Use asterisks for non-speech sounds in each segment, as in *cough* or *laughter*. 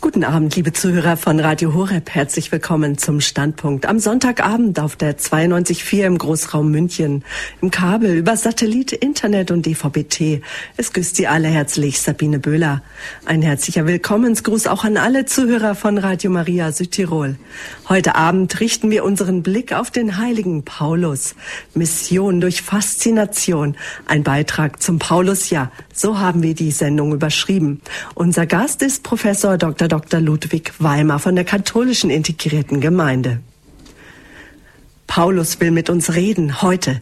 Guten Abend, liebe Zuhörer von Radio Horeb. Herzlich willkommen zum Standpunkt am Sonntagabend auf der 92.4 im Großraum München, im Kabel, über Satellit, Internet und DVB-T. Es grüßt Sie alle herzlich, Sabine Böhler. Ein herzlicher Willkommensgruß auch an alle Zuhörer von Radio Maria Südtirol. Heute Abend richten wir unseren Blick auf den heiligen Paulus. Mission durch Faszination. Ein Beitrag zum Paulusjahr. So haben wir die Sendung überschrieben. Unser Gast ist Professor Dr. Dr. Ludwig Weimar von der katholischen integrierten Gemeinde. Paulus will mit uns reden heute.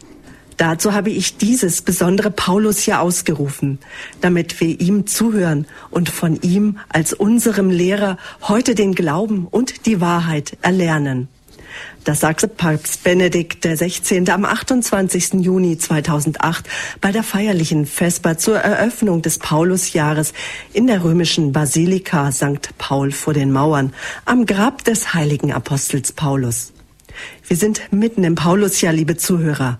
Dazu habe ich dieses besondere Paulus hier ausgerufen, damit wir ihm zuhören und von ihm als unserem Lehrer heute den Glauben und die Wahrheit erlernen. Das sagte Papst Benedikt XVI. am 28. Juni 2008 bei der feierlichen Vesper zur Eröffnung des Paulusjahres in der römischen Basilika St. Paul vor den Mauern am Grab des heiligen Apostels Paulus. Wir sind mitten im Paulusjahr, liebe Zuhörer.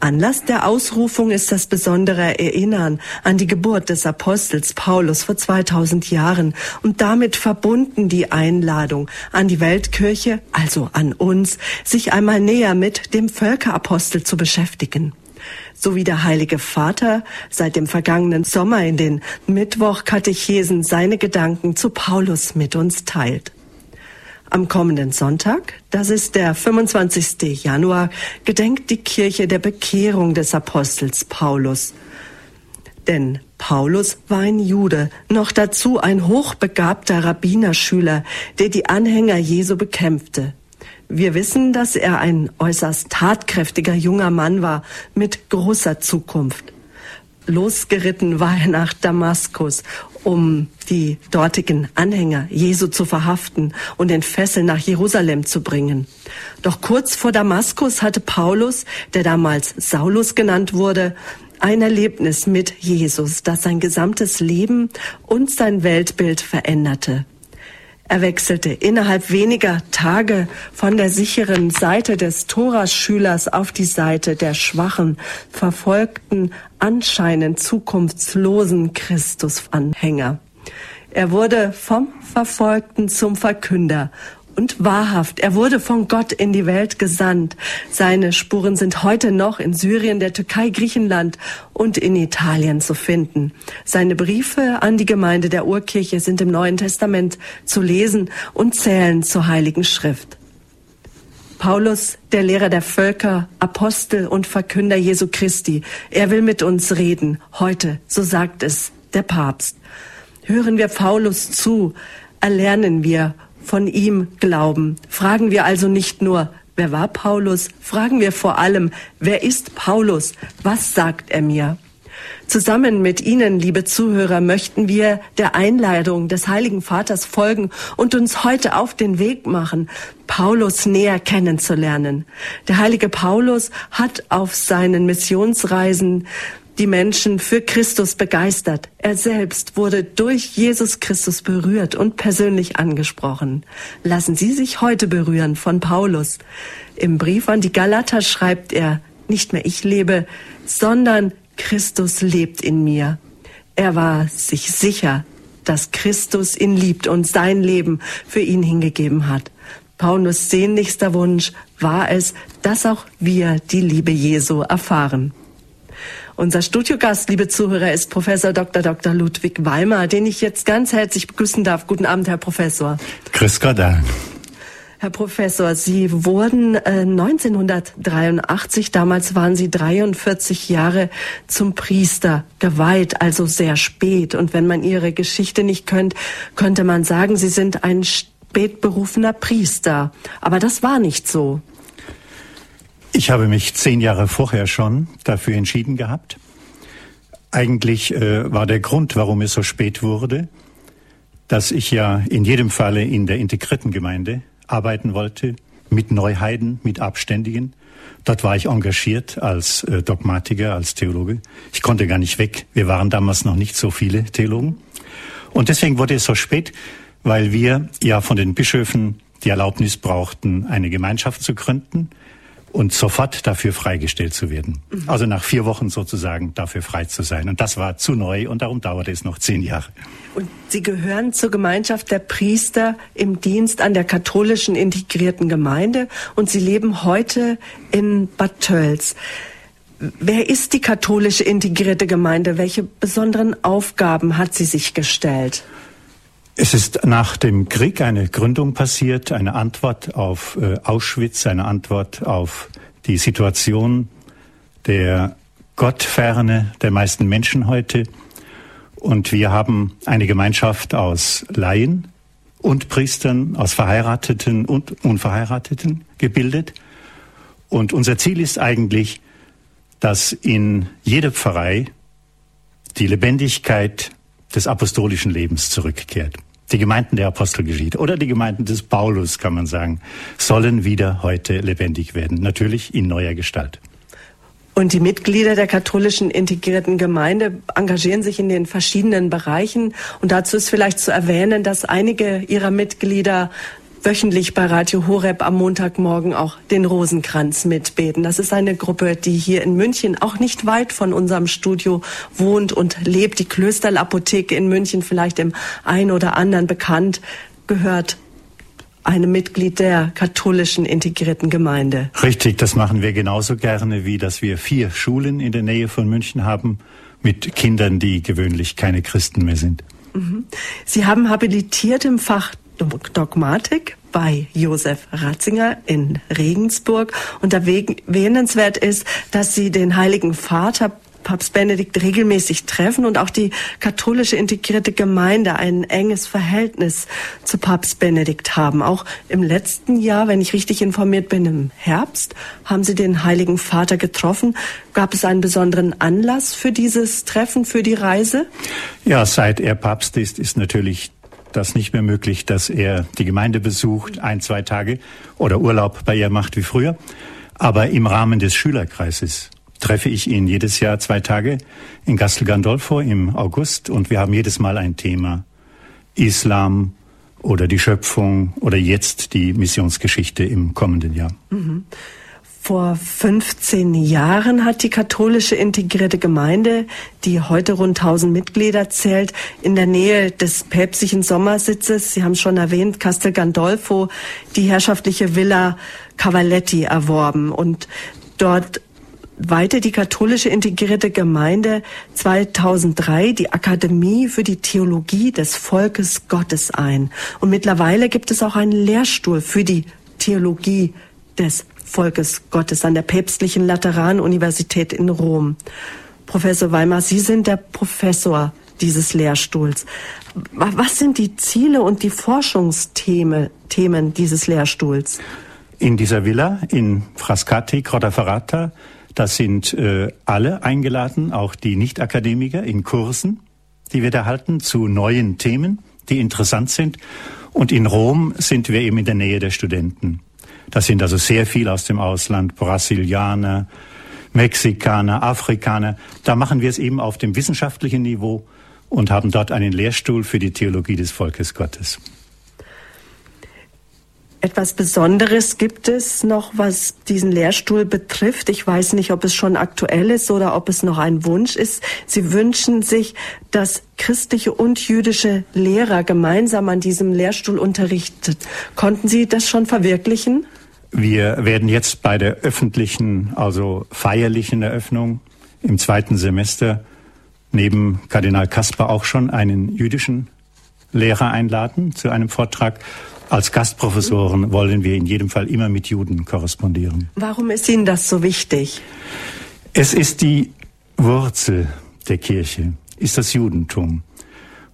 Anlass der Ausrufung ist das besondere Erinnern an die Geburt des Apostels Paulus vor 2000 Jahren und damit verbunden die Einladung an die Weltkirche, also an uns, sich einmal näher mit dem Völkerapostel zu beschäftigen so wie der Heilige Vater seit dem vergangenen Sommer in den Mittwochkatechesen seine Gedanken zu Paulus mit uns teilt. Am kommenden Sonntag, das ist der 25. Januar, gedenkt die Kirche der Bekehrung des Apostels Paulus. Denn Paulus war ein Jude, noch dazu ein hochbegabter Rabbinerschüler, der die Anhänger Jesu bekämpfte. Wir wissen, dass er ein äußerst tatkräftiger junger Mann war mit großer Zukunft. Losgeritten war er nach Damaskus, um die dortigen Anhänger Jesu zu verhaften und in Fesseln nach Jerusalem zu bringen. Doch kurz vor Damaskus hatte Paulus, der damals Saulus genannt wurde, ein Erlebnis mit Jesus, das sein gesamtes Leben und sein Weltbild veränderte. Er wechselte innerhalb weniger Tage von der sicheren Seite des Toraschülers auf die Seite der schwachen, verfolgten, anscheinend zukunftslosen Christusanhänger. Er wurde vom Verfolgten zum Verkünder und wahrhaft. Er wurde von Gott in die Welt gesandt. Seine Spuren sind heute noch in Syrien, der Türkei, Griechenland und in Italien zu finden. Seine Briefe an die Gemeinde der Urkirche sind im Neuen Testament zu lesen und zählen zur Heiligen Schrift. Paulus, der Lehrer der Völker, Apostel und Verkünder Jesu Christi, er will mit uns reden, heute, so sagt es der Papst. Hören wir Paulus zu, erlernen wir von ihm glauben. Fragen wir also nicht nur, wer war Paulus? Fragen wir vor allem, wer ist Paulus? Was sagt er mir? Zusammen mit Ihnen, liebe Zuhörer, möchten wir der Einladung des Heiligen Vaters folgen und uns heute auf den Weg machen, Paulus näher kennenzulernen. Der heilige Paulus hat auf seinen Missionsreisen die Menschen für Christus begeistert. Er selbst wurde durch Jesus Christus berührt und persönlich angesprochen. Lassen Sie sich heute berühren von Paulus. Im Brief an die Galater schreibt er, nicht mehr ich lebe, sondern Christus lebt in mir. Er war sich sicher, dass Christus ihn liebt und sein Leben für ihn hingegeben hat. Paulus sehnlichster Wunsch war es, dass auch wir die Liebe Jesu erfahren. Unser Studiogast, liebe Zuhörer, ist Professor Dr. Dr. Ludwig Weimar, den ich jetzt ganz herzlich begrüßen darf. Guten Abend, Herr Professor. Grüß Gott. Herr Professor, Sie wurden äh, 1983, damals waren Sie 43 Jahre zum Priester geweiht, also sehr spät. Und wenn man Ihre Geschichte nicht kennt, könnte man sagen, Sie sind ein spätberufener Priester. Aber das war nicht so. Ich habe mich zehn Jahre vorher schon dafür entschieden gehabt. Eigentlich äh, war der Grund, warum es so spät wurde, dass ich ja in jedem Falle in der integrierten Gemeinde arbeiten wollte, mit Neuheiden, mit Abständigen. Dort war ich engagiert als äh, Dogmatiker, als Theologe. Ich konnte gar nicht weg. Wir waren damals noch nicht so viele Theologen. Und deswegen wurde es so spät, weil wir ja von den Bischöfen die Erlaubnis brauchten, eine Gemeinschaft zu gründen und sofort dafür freigestellt zu werden. Mhm. Also nach vier Wochen sozusagen dafür frei zu sein. Und das war zu neu und darum dauerte es noch zehn Jahre. Und Sie gehören zur Gemeinschaft der Priester im Dienst an der katholischen integrierten Gemeinde und Sie leben heute in Bad Tölz. Wer ist die katholische integrierte Gemeinde? Welche besonderen Aufgaben hat sie sich gestellt? Es ist nach dem Krieg eine Gründung passiert, eine Antwort auf äh, Auschwitz, eine Antwort auf die Situation der Gottferne der meisten Menschen heute. Und wir haben eine Gemeinschaft aus Laien und Priestern, aus Verheirateten und Unverheirateten gebildet. Und unser Ziel ist eigentlich, dass in jeder Pfarrei die Lebendigkeit des apostolischen Lebens zurückkehrt die Gemeinden der Apostelgeschichte oder die Gemeinden des Paulus, kann man sagen, sollen wieder heute lebendig werden. Natürlich in neuer Gestalt. Und die Mitglieder der katholischen integrierten Gemeinde engagieren sich in den verschiedenen Bereichen. Und dazu ist vielleicht zu erwähnen, dass einige ihrer Mitglieder wöchentlich bei Radio Horeb am Montagmorgen auch den Rosenkranz mitbeten. Das ist eine Gruppe, die hier in München auch nicht weit von unserem Studio wohnt und lebt. Die Klösterlapotheke in München, vielleicht dem einen oder anderen bekannt, gehört einem Mitglied der katholischen integrierten Gemeinde. Richtig, das machen wir genauso gerne, wie dass wir vier Schulen in der Nähe von München haben mit Kindern, die gewöhnlich keine Christen mehr sind. Mhm. Sie haben habilitiert im Fach Dogmatik bei Josef Ratzinger in Regensburg. Und erwähnenswert ist, dass sie den Heiligen Vater Papst Benedikt regelmäßig treffen und auch die katholische integrierte Gemeinde ein enges Verhältnis zu Papst Benedikt haben. Auch im letzten Jahr, wenn ich richtig informiert bin, im Herbst, haben Sie den Heiligen Vater getroffen. Gab es einen besonderen Anlass für dieses Treffen, für die Reise? Ja, seit er Papst ist, ist natürlich das nicht mehr möglich, dass er die Gemeinde besucht, ein, zwei Tage oder Urlaub bei ihr macht wie früher. Aber im Rahmen des Schülerkreises treffe ich ihn jedes Jahr zwei Tage in Castel Gandolfo im August und wir haben jedes Mal ein Thema. Islam oder die Schöpfung oder jetzt die Missionsgeschichte im kommenden Jahr. Mhm. Vor 15 Jahren hat die katholische integrierte Gemeinde, die heute rund 1000 Mitglieder zählt, in der Nähe des päpstlichen Sommersitzes, Sie haben schon erwähnt, Castel Gandolfo, die herrschaftliche Villa Cavaletti erworben. Und dort weihte die katholische integrierte Gemeinde 2003 die Akademie für die Theologie des Volkes Gottes ein. Und mittlerweile gibt es auch einen Lehrstuhl für die Theologie des Volkes Gottes an der päpstlichen Lateranuniversität in Rom. Professor Weimar, Sie sind der Professor dieses Lehrstuhls. Was sind die Ziele und die Forschungsthemen Themen dieses Lehrstuhls? In dieser Villa in Frascati, Grottaferrata, da sind äh, alle eingeladen, auch die Nicht-Akademiker in Kursen, die wir da halten zu neuen Themen, die interessant sind. Und in Rom sind wir eben in der Nähe der Studenten. Das sind also sehr viel aus dem Ausland, Brasilianer, Mexikaner, Afrikaner. Da machen wir es eben auf dem wissenschaftlichen Niveau und haben dort einen Lehrstuhl für die Theologie des Volkes Gottes. Etwas Besonderes gibt es noch, was diesen Lehrstuhl betrifft. Ich weiß nicht, ob es schon aktuell ist oder ob es noch ein Wunsch ist. Sie wünschen sich, dass christliche und jüdische Lehrer gemeinsam an diesem Lehrstuhl unterrichtet. Konnten Sie das schon verwirklichen? Wir werden jetzt bei der öffentlichen, also feierlichen Eröffnung im zweiten Semester neben Kardinal Kasper auch schon einen jüdischen Lehrer einladen zu einem Vortrag. Als Gastprofessoren wollen wir in jedem Fall immer mit Juden korrespondieren. Warum ist Ihnen das so wichtig? Es ist die Wurzel der Kirche, ist das Judentum.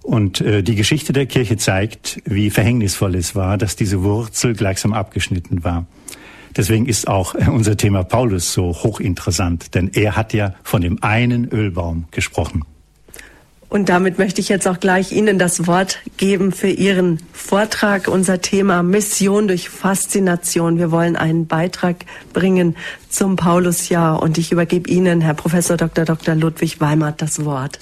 Und äh, die Geschichte der Kirche zeigt, wie verhängnisvoll es war, dass diese Wurzel gleichsam abgeschnitten war. Deswegen ist auch äh, unser Thema Paulus so hochinteressant, denn er hat ja von dem einen Ölbaum gesprochen. Und damit möchte ich jetzt auch gleich Ihnen das Wort geben für Ihren Vortrag. Unser Thema Mission durch Faszination. Wir wollen einen Beitrag bringen zum Paulusjahr und ich übergebe Ihnen, Herr Professor Dr. Dr. Ludwig Weimert, das Wort.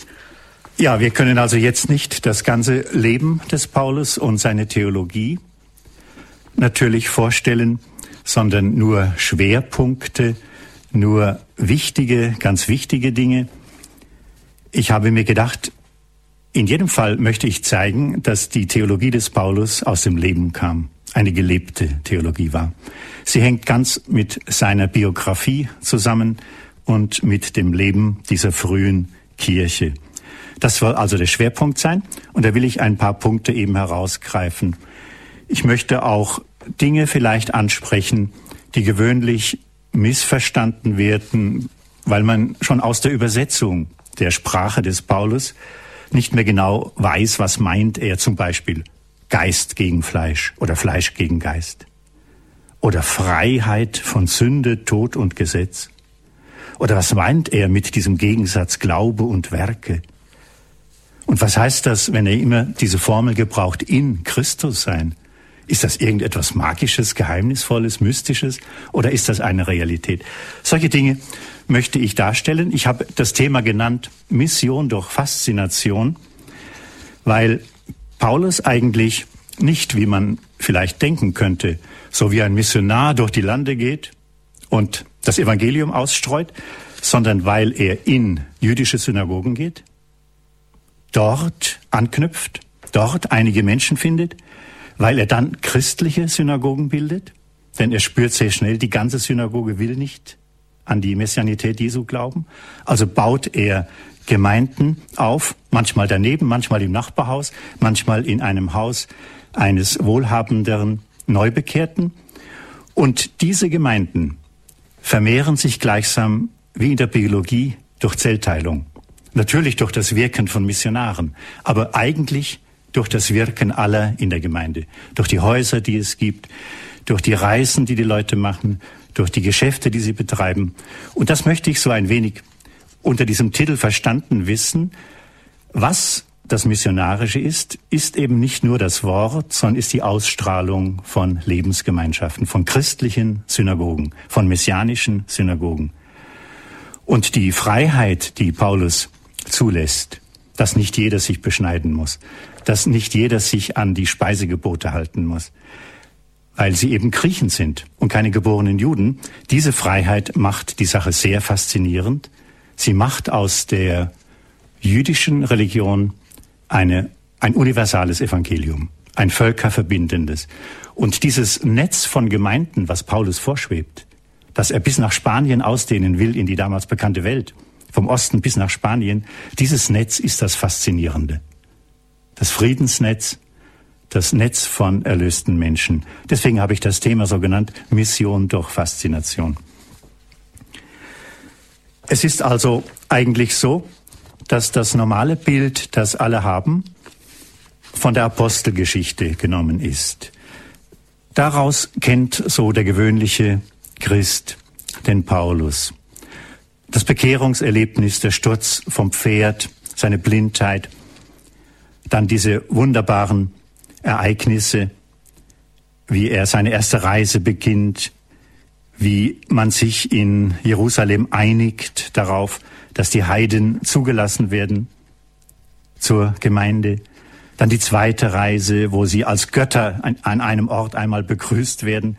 Ja, wir können also jetzt nicht das ganze Leben des Paulus und seine Theologie natürlich vorstellen, sondern nur Schwerpunkte, nur wichtige, ganz wichtige Dinge. Ich habe mir gedacht, in jedem Fall möchte ich zeigen, dass die Theologie des Paulus aus dem Leben kam, eine gelebte Theologie war. Sie hängt ganz mit seiner Biografie zusammen und mit dem Leben dieser frühen Kirche. Das soll also der Schwerpunkt sein. Und da will ich ein paar Punkte eben herausgreifen. Ich möchte auch Dinge vielleicht ansprechen, die gewöhnlich missverstanden werden, weil man schon aus der Übersetzung der Sprache des Paulus nicht mehr genau weiß, was meint er zum Beispiel Geist gegen Fleisch oder Fleisch gegen Geist oder Freiheit von Sünde, Tod und Gesetz. Oder was meint er mit diesem Gegensatz Glaube und Werke? Und was heißt das, wenn er immer diese Formel gebraucht, in Christus sein? Ist das irgendetwas Magisches, Geheimnisvolles, Mystisches oder ist das eine Realität? Solche Dinge möchte ich darstellen. Ich habe das Thema genannt Mission durch Faszination, weil Paulus eigentlich nicht, wie man vielleicht denken könnte, so wie ein Missionar durch die Lande geht und das Evangelium ausstreut, sondern weil er in jüdische Synagogen geht, dort anknüpft, dort einige Menschen findet, weil er dann christliche Synagogen bildet, denn er spürt sehr schnell, die ganze Synagoge will nicht an die Messianität Jesu glauben. Also baut er Gemeinden auf, manchmal daneben, manchmal im Nachbarhaus, manchmal in einem Haus eines wohlhabenderen Neubekehrten. Und diese Gemeinden vermehren sich gleichsam wie in der Biologie durch Zellteilung. Natürlich durch das Wirken von Missionaren, aber eigentlich durch das Wirken aller in der Gemeinde, durch die Häuser, die es gibt, durch die Reisen, die die Leute machen, durch die Geschäfte, die sie betreiben. Und das möchte ich so ein wenig unter diesem Titel verstanden wissen. Was das Missionarische ist, ist eben nicht nur das Wort, sondern ist die Ausstrahlung von Lebensgemeinschaften, von christlichen Synagogen, von messianischen Synagogen. Und die Freiheit, die Paulus zulässt, dass nicht jeder sich beschneiden muss, dass nicht jeder sich an die Speisegebote halten muss, weil sie eben Griechen sind und keine geborenen Juden. Diese Freiheit macht die Sache sehr faszinierend. Sie macht aus der jüdischen Religion eine, ein universales Evangelium, ein völkerverbindendes. Und dieses Netz von Gemeinden, was Paulus vorschwebt, dass er bis nach Spanien ausdehnen will in die damals bekannte Welt, vom Osten bis nach Spanien, dieses Netz ist das Faszinierende. Das Friedensnetz, das Netz von erlösten Menschen. Deswegen habe ich das Thema so genannt, Mission durch Faszination. Es ist also eigentlich so, dass das normale Bild, das alle haben, von der Apostelgeschichte genommen ist. Daraus kennt so der gewöhnliche Christ den Paulus. Das Bekehrungserlebnis, der Sturz vom Pferd, seine Blindheit, dann diese wunderbaren Ereignisse, wie er seine erste Reise beginnt, wie man sich in Jerusalem einigt darauf, dass die Heiden zugelassen werden zur Gemeinde. Dann die zweite Reise, wo sie als Götter an einem Ort einmal begrüßt werden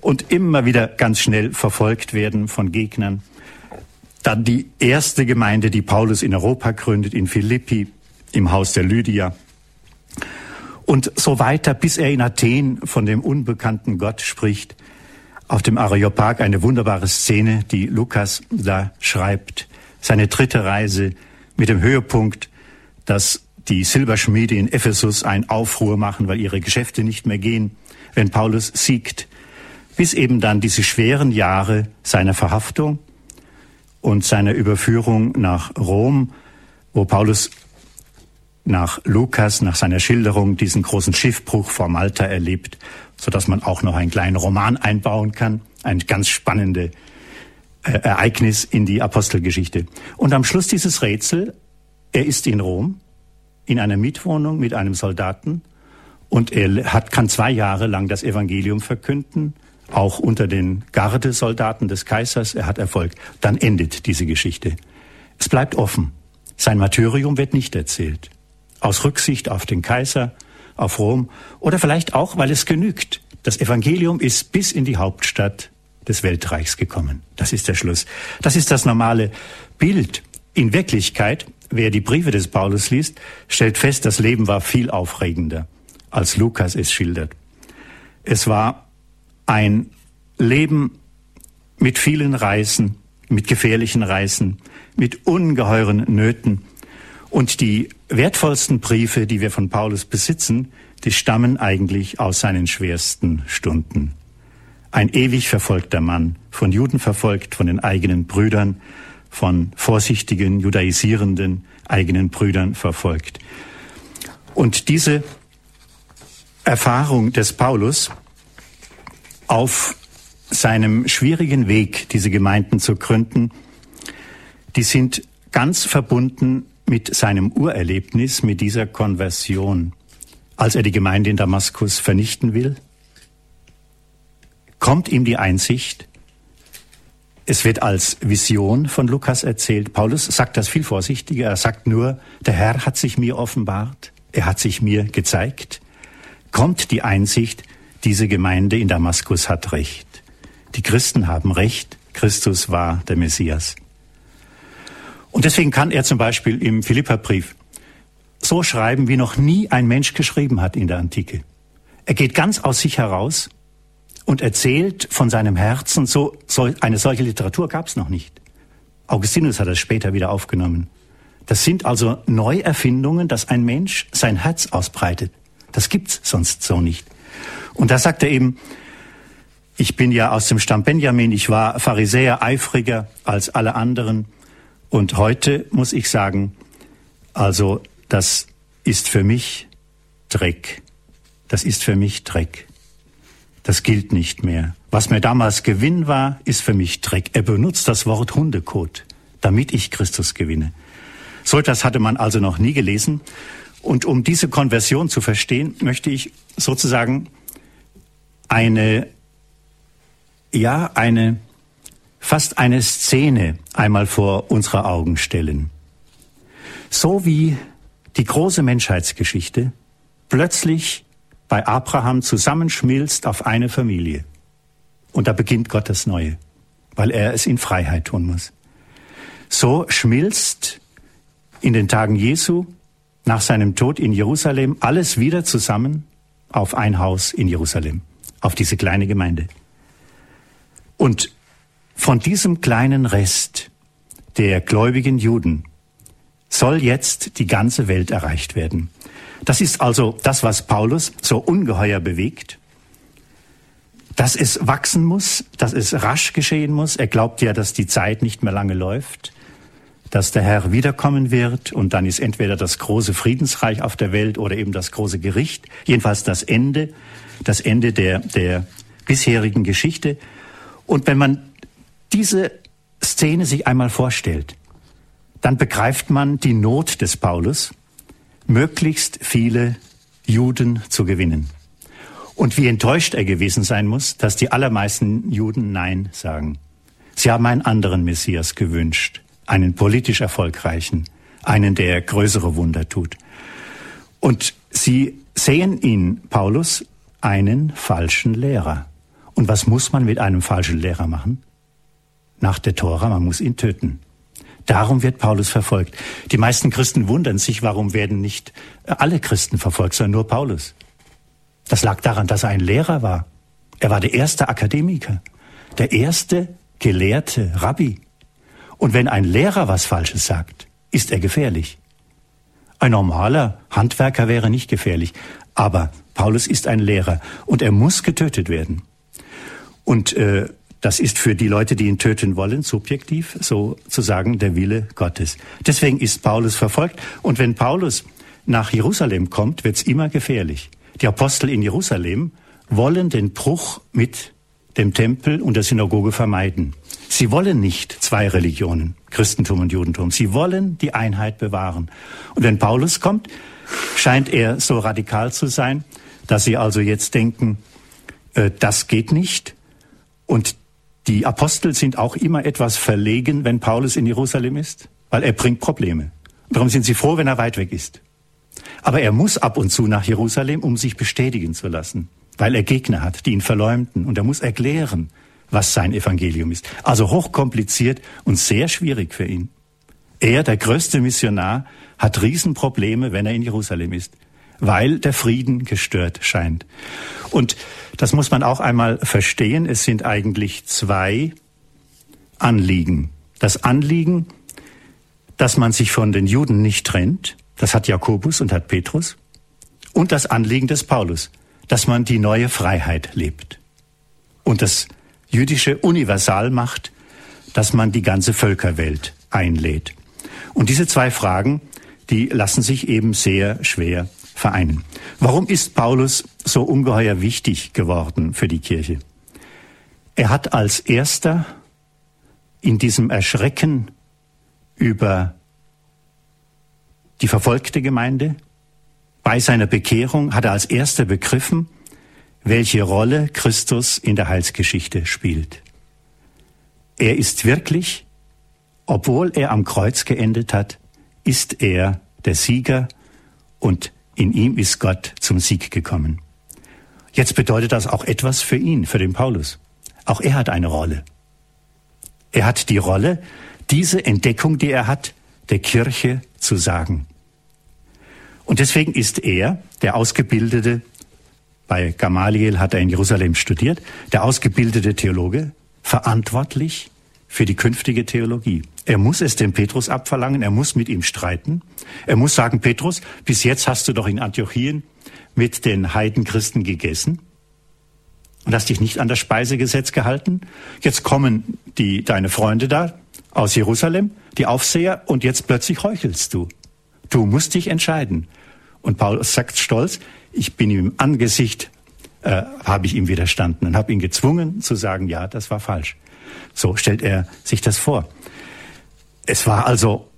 und immer wieder ganz schnell verfolgt werden von Gegnern. Dann die erste Gemeinde, die Paulus in Europa gründet, in Philippi, im Haus der Lydia. Und so weiter, bis er in Athen von dem unbekannten Gott spricht. Auf dem Areopag eine wunderbare Szene, die Lukas da schreibt. Seine dritte Reise mit dem Höhepunkt, dass die Silberschmiede in Ephesus ein Aufruhr machen, weil ihre Geschäfte nicht mehr gehen, wenn Paulus siegt bis eben dann diese schweren Jahre seiner Verhaftung und seiner Überführung nach Rom, wo Paulus nach Lukas, nach seiner Schilderung, diesen großen Schiffbruch vor Malta erlebt, so dass man auch noch einen kleinen Roman einbauen kann, ein ganz spannendes äh, Ereignis in die Apostelgeschichte. Und am Schluss dieses Rätsel, er ist in Rom, in einer Mietwohnung mit einem Soldaten, und er hat, kann zwei Jahre lang das Evangelium verkünden auch unter den Gardesoldaten des Kaisers. Er hat Erfolg. Dann endet diese Geschichte. Es bleibt offen. Sein Martyrium wird nicht erzählt. Aus Rücksicht auf den Kaiser, auf Rom oder vielleicht auch, weil es genügt, Das Evangelium ist bis in die Hauptstadt des Weltreichs gekommen. Das ist der Schluss. Das ist das normale Bild. In Wirklichkeit, wer die Briefe des Paulus liest, stellt fest, das Leben war viel aufregender, als Lukas es schildert. Es war ein Leben mit vielen Reisen, mit gefährlichen Reisen, mit ungeheuren Nöten. Und die wertvollsten Briefe, die wir von Paulus besitzen, die stammen eigentlich aus seinen schwersten Stunden. Ein ewig verfolgter Mann, von Juden verfolgt, von den eigenen Brüdern, von vorsichtigen, judaisierenden eigenen Brüdern verfolgt. Und diese Erfahrung des Paulus auf seinem schwierigen Weg, diese Gemeinden zu gründen, die sind ganz verbunden mit seinem Urerlebnis, mit dieser Konversion, als er die Gemeinde in Damaskus vernichten will. Kommt ihm die Einsicht, es wird als Vision von Lukas erzählt. Paulus sagt das viel vorsichtiger. Er sagt nur, der Herr hat sich mir offenbart, er hat sich mir gezeigt. Kommt die Einsicht, diese Gemeinde in Damaskus hat Recht. Die Christen haben Recht, Christus war der Messias. Und deswegen kann er zum Beispiel im Philipperbrief so schreiben, wie noch nie ein Mensch geschrieben hat in der Antike. Er geht ganz aus sich heraus und erzählt von seinem Herzen. So, so eine solche Literatur gab es noch nicht. Augustinus hat das später wieder aufgenommen. Das sind also Neuerfindungen, dass ein Mensch sein Herz ausbreitet. Das gibt's sonst so nicht. Und da sagt er eben, ich bin ja aus dem Stamm Benjamin, ich war Pharisäer, eifriger als alle anderen. Und heute muss ich sagen, also das ist für mich Dreck. Das ist für mich Dreck. Das gilt nicht mehr. Was mir damals Gewinn war, ist für mich Dreck. Er benutzt das Wort Hundekot, damit ich Christus gewinne. So etwas hatte man also noch nie gelesen. Und um diese Konversion zu verstehen, möchte ich sozusagen eine, ja, eine, fast eine Szene einmal vor unsere Augen stellen. So wie die große Menschheitsgeschichte plötzlich bei Abraham zusammenschmilzt auf eine Familie. Und da beginnt Gott das Neue, weil er es in Freiheit tun muss. So schmilzt in den Tagen Jesu nach seinem Tod in Jerusalem alles wieder zusammen auf ein Haus in Jerusalem, auf diese kleine Gemeinde. Und von diesem kleinen Rest der gläubigen Juden soll jetzt die ganze Welt erreicht werden. Das ist also das, was Paulus so ungeheuer bewegt, dass es wachsen muss, dass es rasch geschehen muss. Er glaubt ja, dass die Zeit nicht mehr lange läuft, dass der Herr wiederkommen wird und dann ist entweder das große Friedensreich auf der Welt oder eben das große Gericht, jedenfalls das Ende, das Ende der, der bisherigen Geschichte. Und wenn man diese Szene sich einmal vorstellt, dann begreift man die Not des Paulus, möglichst viele Juden zu gewinnen. Und wie enttäuscht er gewesen sein muss, dass die allermeisten Juden Nein sagen. Sie haben einen anderen Messias gewünscht, einen politisch erfolgreichen, einen, der größere Wunder tut. Und sie sehen in Paulus einen falschen Lehrer. Und was muss man mit einem falschen Lehrer machen? Nach der Tora, man muss ihn töten. Darum wird Paulus verfolgt. Die meisten Christen wundern sich, warum werden nicht alle Christen verfolgt, sondern nur Paulus. Das lag daran, dass er ein Lehrer war. Er war der erste Akademiker, der erste gelehrte Rabbi. Und wenn ein Lehrer was Falsches sagt, ist er gefährlich. Ein normaler Handwerker wäre nicht gefährlich, aber Paulus ist ein Lehrer und er muss getötet werden. Und äh, das ist für die Leute, die ihn töten wollen, subjektiv sozusagen der Wille Gottes. Deswegen ist Paulus verfolgt. Und wenn Paulus nach Jerusalem kommt, wird's immer gefährlich. Die Apostel in Jerusalem wollen den Bruch mit dem Tempel und der Synagoge vermeiden. Sie wollen nicht zwei Religionen, Christentum und Judentum. Sie wollen die Einheit bewahren. Und wenn Paulus kommt, scheint er so radikal zu sein, dass sie also jetzt denken, äh, das geht nicht. Und die Apostel sind auch immer etwas verlegen, wenn Paulus in Jerusalem ist, weil er bringt Probleme. Darum sind sie froh, wenn er weit weg ist. Aber er muss ab und zu nach Jerusalem, um sich bestätigen zu lassen. weil er Gegner hat, die ihn verleumden. Und er muss erklären, was sein Evangelium ist. Also hochkompliziert und sehr schwierig für ihn. Er, der größte Missionar, hat Riesenprobleme, wenn er in Jerusalem ist, weil der Frieden gestört scheint. Und das muss man auch einmal verstehen. Es sind eigentlich zwei Anliegen. Das Anliegen, dass man sich von den Juden nicht trennt, das hat Jakobus und hat Petrus, und das Anliegen des Paulus, dass man die neue Freiheit lebt. Und das jüdische Universal macht, dass man die ganze Völkerwelt einlädt. Und diese zwei Fragen, die lassen sich eben sehr schwer vereinen. Warum ist Paulus so ungeheuer wichtig geworden für die Kirche? Er hat als erster in diesem Erschrecken über die verfolgte Gemeinde, bei seiner Bekehrung hat er als erster begriffen, welche Rolle Christus in der Heilsgeschichte spielt. Er ist wirklich, obwohl er am Kreuz geendet hat, ist er der Sieger und in ihm ist Gott zum Sieg gekommen. Jetzt bedeutet das auch etwas für ihn, für den Paulus. Auch er hat eine Rolle. Er hat die Rolle, diese Entdeckung, die er hat, der Kirche zu sagen. Und deswegen ist er, der ausgebildete bei Gamaliel hat er in Jerusalem studiert, der ausgebildete Theologe, verantwortlich für die künftige Theologie. Er muss es dem Petrus abverlangen, er muss mit ihm streiten. Er muss sagen, Petrus, bis jetzt hast du doch in Antiochien mit den Heidenchristen gegessen und hast dich nicht an das Speisegesetz gehalten. Jetzt kommen die, deine Freunde da aus Jerusalem, die Aufseher, und jetzt plötzlich heuchelst du. Du musst dich entscheiden. Und Paulus sagt stolz, ich bin ihm im Angesicht, äh, habe ich ihm widerstanden und habe ihn gezwungen zu sagen, ja, das war falsch. So stellt er sich das vor. Es war also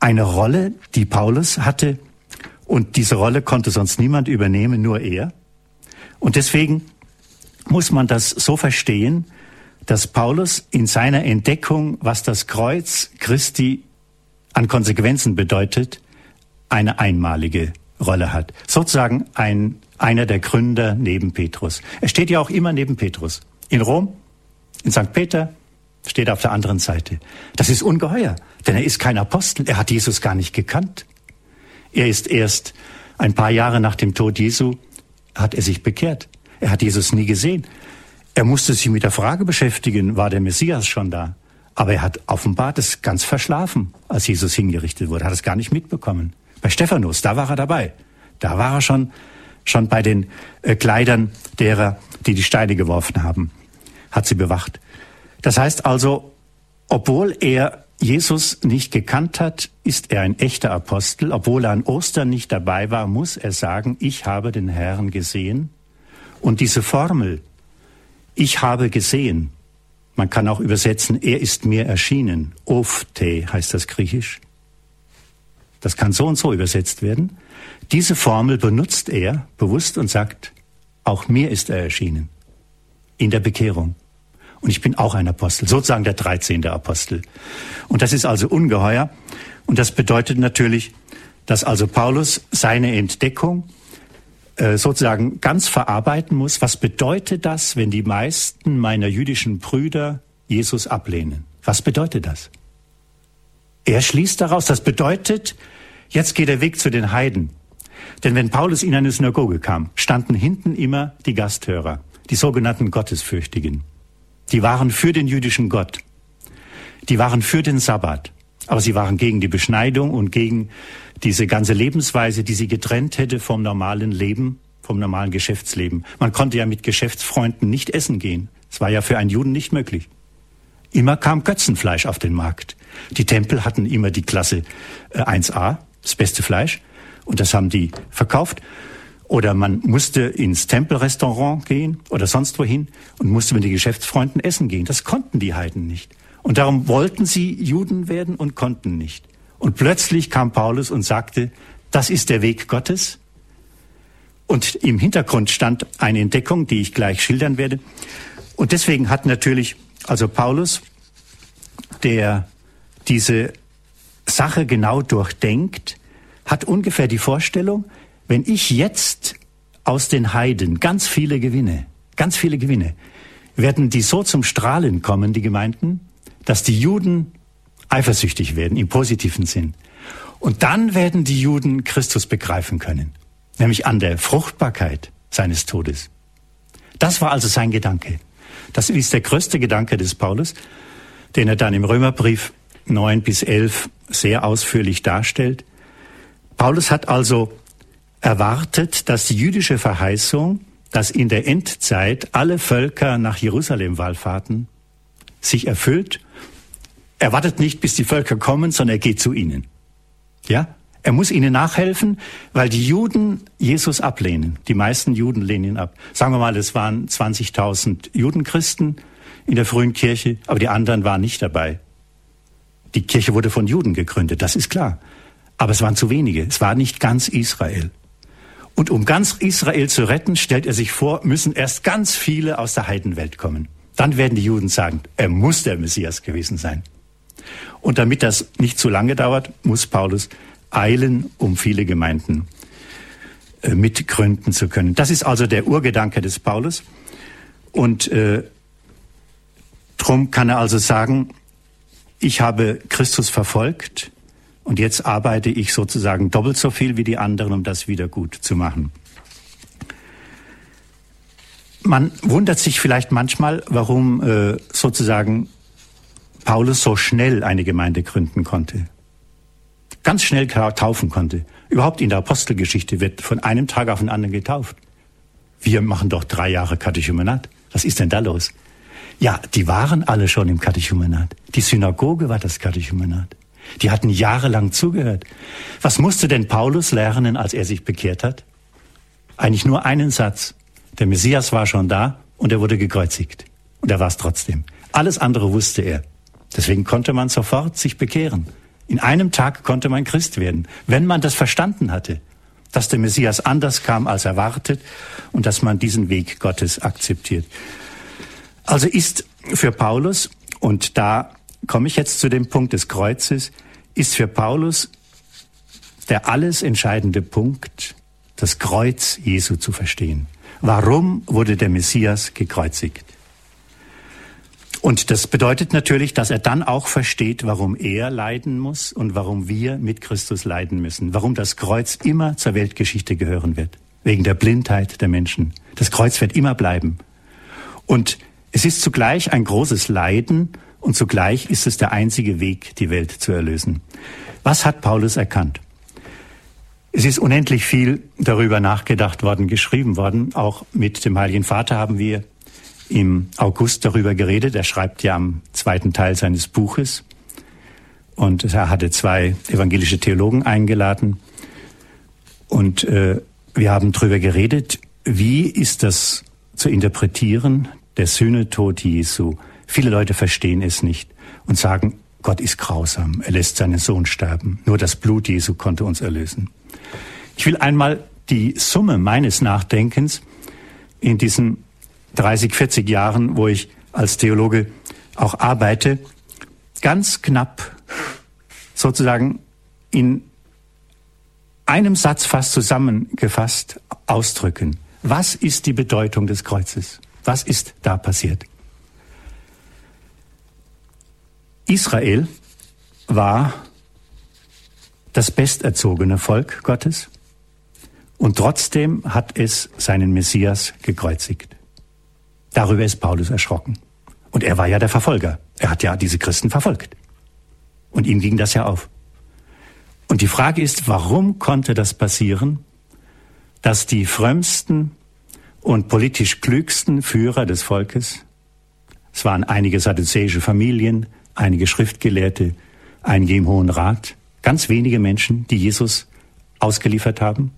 eine Rolle, die Paulus hatte, und diese Rolle konnte sonst niemand übernehmen, nur er. Und deswegen muss man das so verstehen, dass Paulus in seiner Entdeckung, was das Kreuz Christi an Konsequenzen bedeutet, eine einmalige Rolle hat. Sozusagen ein, einer der Gründer neben Petrus. Er steht ja auch immer neben Petrus. In Rom, in St. Peter, steht er auf der anderen Seite. Das ist ungeheuer, denn er ist kein Apostel. Er hat Jesus gar nicht gekannt. Er ist erst ein paar Jahre nach dem Tod Jesu, hat er sich bekehrt. Er hat Jesus nie gesehen. Er musste sich mit der Frage beschäftigen, war der Messias schon da? Aber er hat offenbar das ganz verschlafen, als Jesus hingerichtet wurde, hat es gar nicht mitbekommen. Bei Stephanus, da war er dabei. Da war er schon, schon bei den äh, Kleidern derer, die die Steine geworfen haben, hat sie bewacht. Das heißt also, obwohl er Jesus nicht gekannt hat, ist er ein echter Apostel. Obwohl er an Ostern nicht dabei war, muss er sagen, ich habe den Herrn gesehen. Und diese Formel, ich habe gesehen, man kann auch übersetzen, er ist mir erschienen. Ofte heißt das griechisch. Das kann so und so übersetzt werden. Diese Formel benutzt er bewusst und sagt, auch mir ist er erschienen. In der Bekehrung. Und ich bin auch ein Apostel, sozusagen der 13. Apostel. Und das ist also ungeheuer. Und das bedeutet natürlich, dass also Paulus seine Entdeckung äh, sozusagen ganz verarbeiten muss. Was bedeutet das, wenn die meisten meiner jüdischen Brüder Jesus ablehnen? Was bedeutet das? Er schließt daraus, das bedeutet, jetzt geht der Weg zu den Heiden. Denn wenn Paulus in eine Synagoge kam, standen hinten immer die Gasthörer, die sogenannten Gottesfürchtigen. Die waren für den jüdischen Gott. Die waren für den Sabbat. Aber sie waren gegen die Beschneidung und gegen diese ganze Lebensweise, die sie getrennt hätte vom normalen Leben, vom normalen Geschäftsleben. Man konnte ja mit Geschäftsfreunden nicht essen gehen. Es war ja für einen Juden nicht möglich. Immer kam Götzenfleisch auf den Markt. Die Tempel hatten immer die Klasse 1a, äh, das beste Fleisch, und das haben die verkauft. Oder man musste ins Tempelrestaurant gehen oder sonst wohin und musste mit den Geschäftsfreunden essen gehen. Das konnten die Heiden nicht. Und darum wollten sie Juden werden und konnten nicht. Und plötzlich kam Paulus und sagte, das ist der Weg Gottes. Und im Hintergrund stand eine Entdeckung, die ich gleich schildern werde. Und deswegen hat natürlich also Paulus, der diese Sache genau durchdenkt, hat ungefähr die Vorstellung, wenn ich jetzt aus den Heiden ganz viele Gewinne, ganz viele Gewinne, werden die so zum Strahlen kommen, die Gemeinden, dass die Juden eifersüchtig werden, im positiven Sinn. Und dann werden die Juden Christus begreifen können, nämlich an der Fruchtbarkeit seines Todes. Das war also sein Gedanke. Das ist der größte Gedanke des Paulus, den er dann im Römerbrief 9 bis 11 sehr ausführlich darstellt. Paulus hat also erwartet, dass die jüdische Verheißung, dass in der Endzeit alle Völker nach Jerusalem wallfahrten, sich erfüllt. Er wartet nicht, bis die Völker kommen, sondern er geht zu ihnen. Ja? Er muss ihnen nachhelfen, weil die Juden Jesus ablehnen. Die meisten Juden lehnen ihn ab. Sagen wir mal, es waren 20.000 Judenchristen in der frühen Kirche, aber die anderen waren nicht dabei. Die Kirche wurde von Juden gegründet, das ist klar. Aber es waren zu wenige. Es war nicht ganz Israel. Und um ganz Israel zu retten, stellt er sich vor, müssen erst ganz viele aus der Heidenwelt kommen. Dann werden die Juden sagen, er muss der Messias gewesen sein. Und damit das nicht zu lange dauert, muss Paulus eilen, um viele Gemeinden äh, mitgründen zu können. Das ist also der Urgedanke des Paulus. Und äh, drum kann er also sagen, ich habe Christus verfolgt und jetzt arbeite ich sozusagen doppelt so viel wie die anderen, um das wieder gut zu machen. Man wundert sich vielleicht manchmal, warum äh, sozusagen Paulus so schnell eine Gemeinde gründen konnte. Ganz schnell taufen konnte. Überhaupt in der Apostelgeschichte wird von einem Tag auf den anderen getauft. Wir machen doch drei Jahre Katechumenat. Was ist denn da los? Ja, die waren alle schon im Katechumenat. Die Synagoge war das Katechumenat. Die hatten jahrelang zugehört. Was musste denn Paulus lernen, als er sich bekehrt hat? Eigentlich nur einen Satz. Der Messias war schon da und er wurde gekreuzigt. Und er war es trotzdem. Alles andere wusste er. Deswegen konnte man sofort sich bekehren. In einem Tag konnte man Christ werden, wenn man das verstanden hatte, dass der Messias anders kam als erwartet und dass man diesen Weg Gottes akzeptiert. Also ist für Paulus, und da komme ich jetzt zu dem Punkt des Kreuzes, ist für Paulus der alles entscheidende Punkt, das Kreuz Jesu zu verstehen. Warum wurde der Messias gekreuzigt? Und das bedeutet natürlich, dass er dann auch versteht, warum er leiden muss und warum wir mit Christus leiden müssen. Warum das Kreuz immer zur Weltgeschichte gehören wird. Wegen der Blindheit der Menschen. Das Kreuz wird immer bleiben. Und es ist zugleich ein großes Leiden und zugleich ist es der einzige Weg, die Welt zu erlösen. Was hat Paulus erkannt? Es ist unendlich viel darüber nachgedacht worden, geschrieben worden. Auch mit dem Heiligen Vater haben wir im August darüber geredet. Er schreibt ja am zweiten Teil seines Buches. Und er hatte zwei evangelische Theologen eingeladen. Und äh, wir haben darüber geredet, wie ist das zu interpretieren, der Sühnetod Jesu. Viele Leute verstehen es nicht und sagen, Gott ist grausam, er lässt seinen Sohn sterben. Nur das Blut Jesu konnte uns erlösen. Ich will einmal die Summe meines Nachdenkens in diesen 30, 40 Jahren, wo ich als Theologe auch arbeite, ganz knapp sozusagen in einem Satz fast zusammengefasst ausdrücken. Was ist die Bedeutung des Kreuzes? Was ist da passiert? Israel war das besterzogene Volk Gottes und trotzdem hat es seinen Messias gekreuzigt. Darüber ist Paulus erschrocken. Und er war ja der Verfolger. Er hat ja diese Christen verfolgt. Und ihm ging das ja auf. Und die Frage ist, warum konnte das passieren, dass die frömmsten und politisch klügsten Führer des Volkes. Es waren einige sadduzäische Familien, einige Schriftgelehrte, einige im Hohen Rat, ganz wenige Menschen, die Jesus ausgeliefert haben.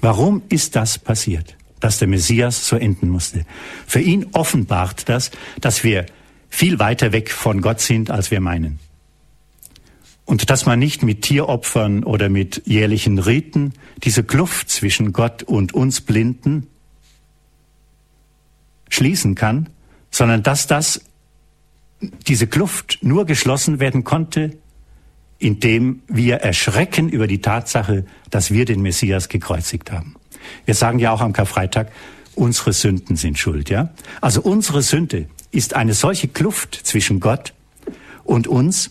Warum ist das passiert, dass der Messias so enden musste? Für ihn offenbart das, dass wir viel weiter weg von Gott sind, als wir meinen. Und dass man nicht mit Tieropfern oder mit jährlichen Riten diese Kluft zwischen Gott und uns Blinden schließen kann, sondern dass das, diese Kluft nur geschlossen werden konnte, indem wir erschrecken über die Tatsache, dass wir den Messias gekreuzigt haben. Wir sagen ja auch am Karfreitag, unsere Sünden sind schuld, ja? Also unsere Sünde ist eine solche Kluft zwischen Gott und uns,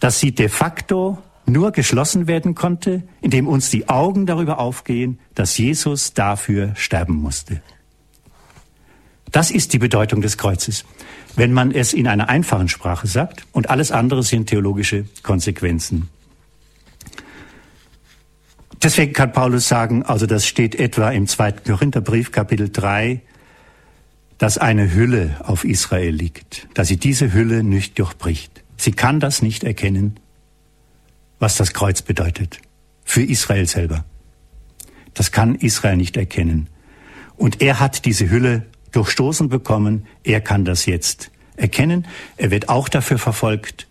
dass sie de facto nur geschlossen werden konnte, indem uns die Augen darüber aufgehen, dass Jesus dafür sterben musste. Das ist die Bedeutung des Kreuzes, wenn man es in einer einfachen Sprache sagt und alles andere sind theologische Konsequenzen. Deswegen kann Paulus sagen, also das steht etwa im zweiten Korintherbrief Kapitel 3, dass eine Hülle auf Israel liegt, dass sie diese Hülle nicht durchbricht. Sie kann das nicht erkennen, was das Kreuz bedeutet. Für Israel selber. Das kann Israel nicht erkennen. Und er hat diese Hülle durchstoßen bekommen. Er kann das jetzt erkennen. Er wird auch dafür verfolgt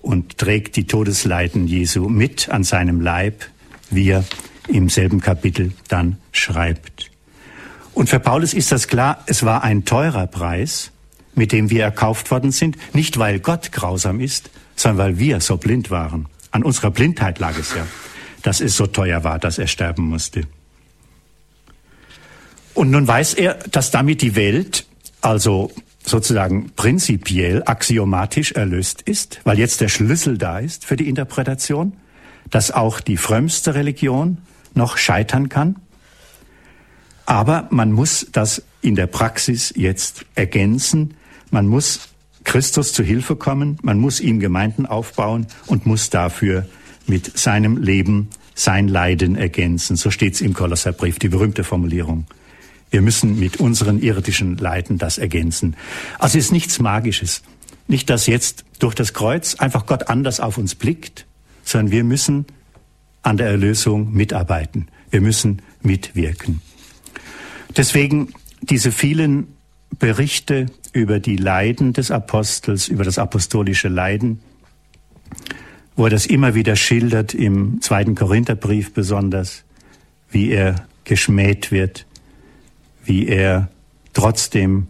und trägt die Todesleiden Jesu mit an seinem Leib, wie er im selben Kapitel dann schreibt. Und für Paulus ist das klar, es war ein teurer Preis, mit dem wir erkauft worden sind, nicht weil Gott grausam ist, sondern weil wir so blind waren. An unserer Blindheit lag es ja, dass es so teuer war, dass er sterben musste. Und nun weiß er, dass damit die Welt also sozusagen prinzipiell axiomatisch erlöst ist, weil jetzt der Schlüssel da ist für die Interpretation, dass auch die frömmste Religion noch scheitern kann. Aber man muss das in der Praxis jetzt ergänzen. Man muss Christus zu Hilfe kommen, man muss ihm Gemeinden aufbauen und muss dafür mit seinem Leben sein Leiden ergänzen. So steht es im Kolosserbrief, die berühmte Formulierung. Wir müssen mit unseren irdischen Leiden das ergänzen. Also es ist nichts Magisches. Nicht, dass jetzt durch das Kreuz einfach Gott anders auf uns blickt, sondern wir müssen an der Erlösung mitarbeiten. Wir müssen mitwirken. Deswegen diese vielen Berichte über die Leiden des Apostels, über das apostolische Leiden, wo er das immer wieder schildert, im zweiten Korintherbrief besonders, wie er geschmäht wird, wie er trotzdem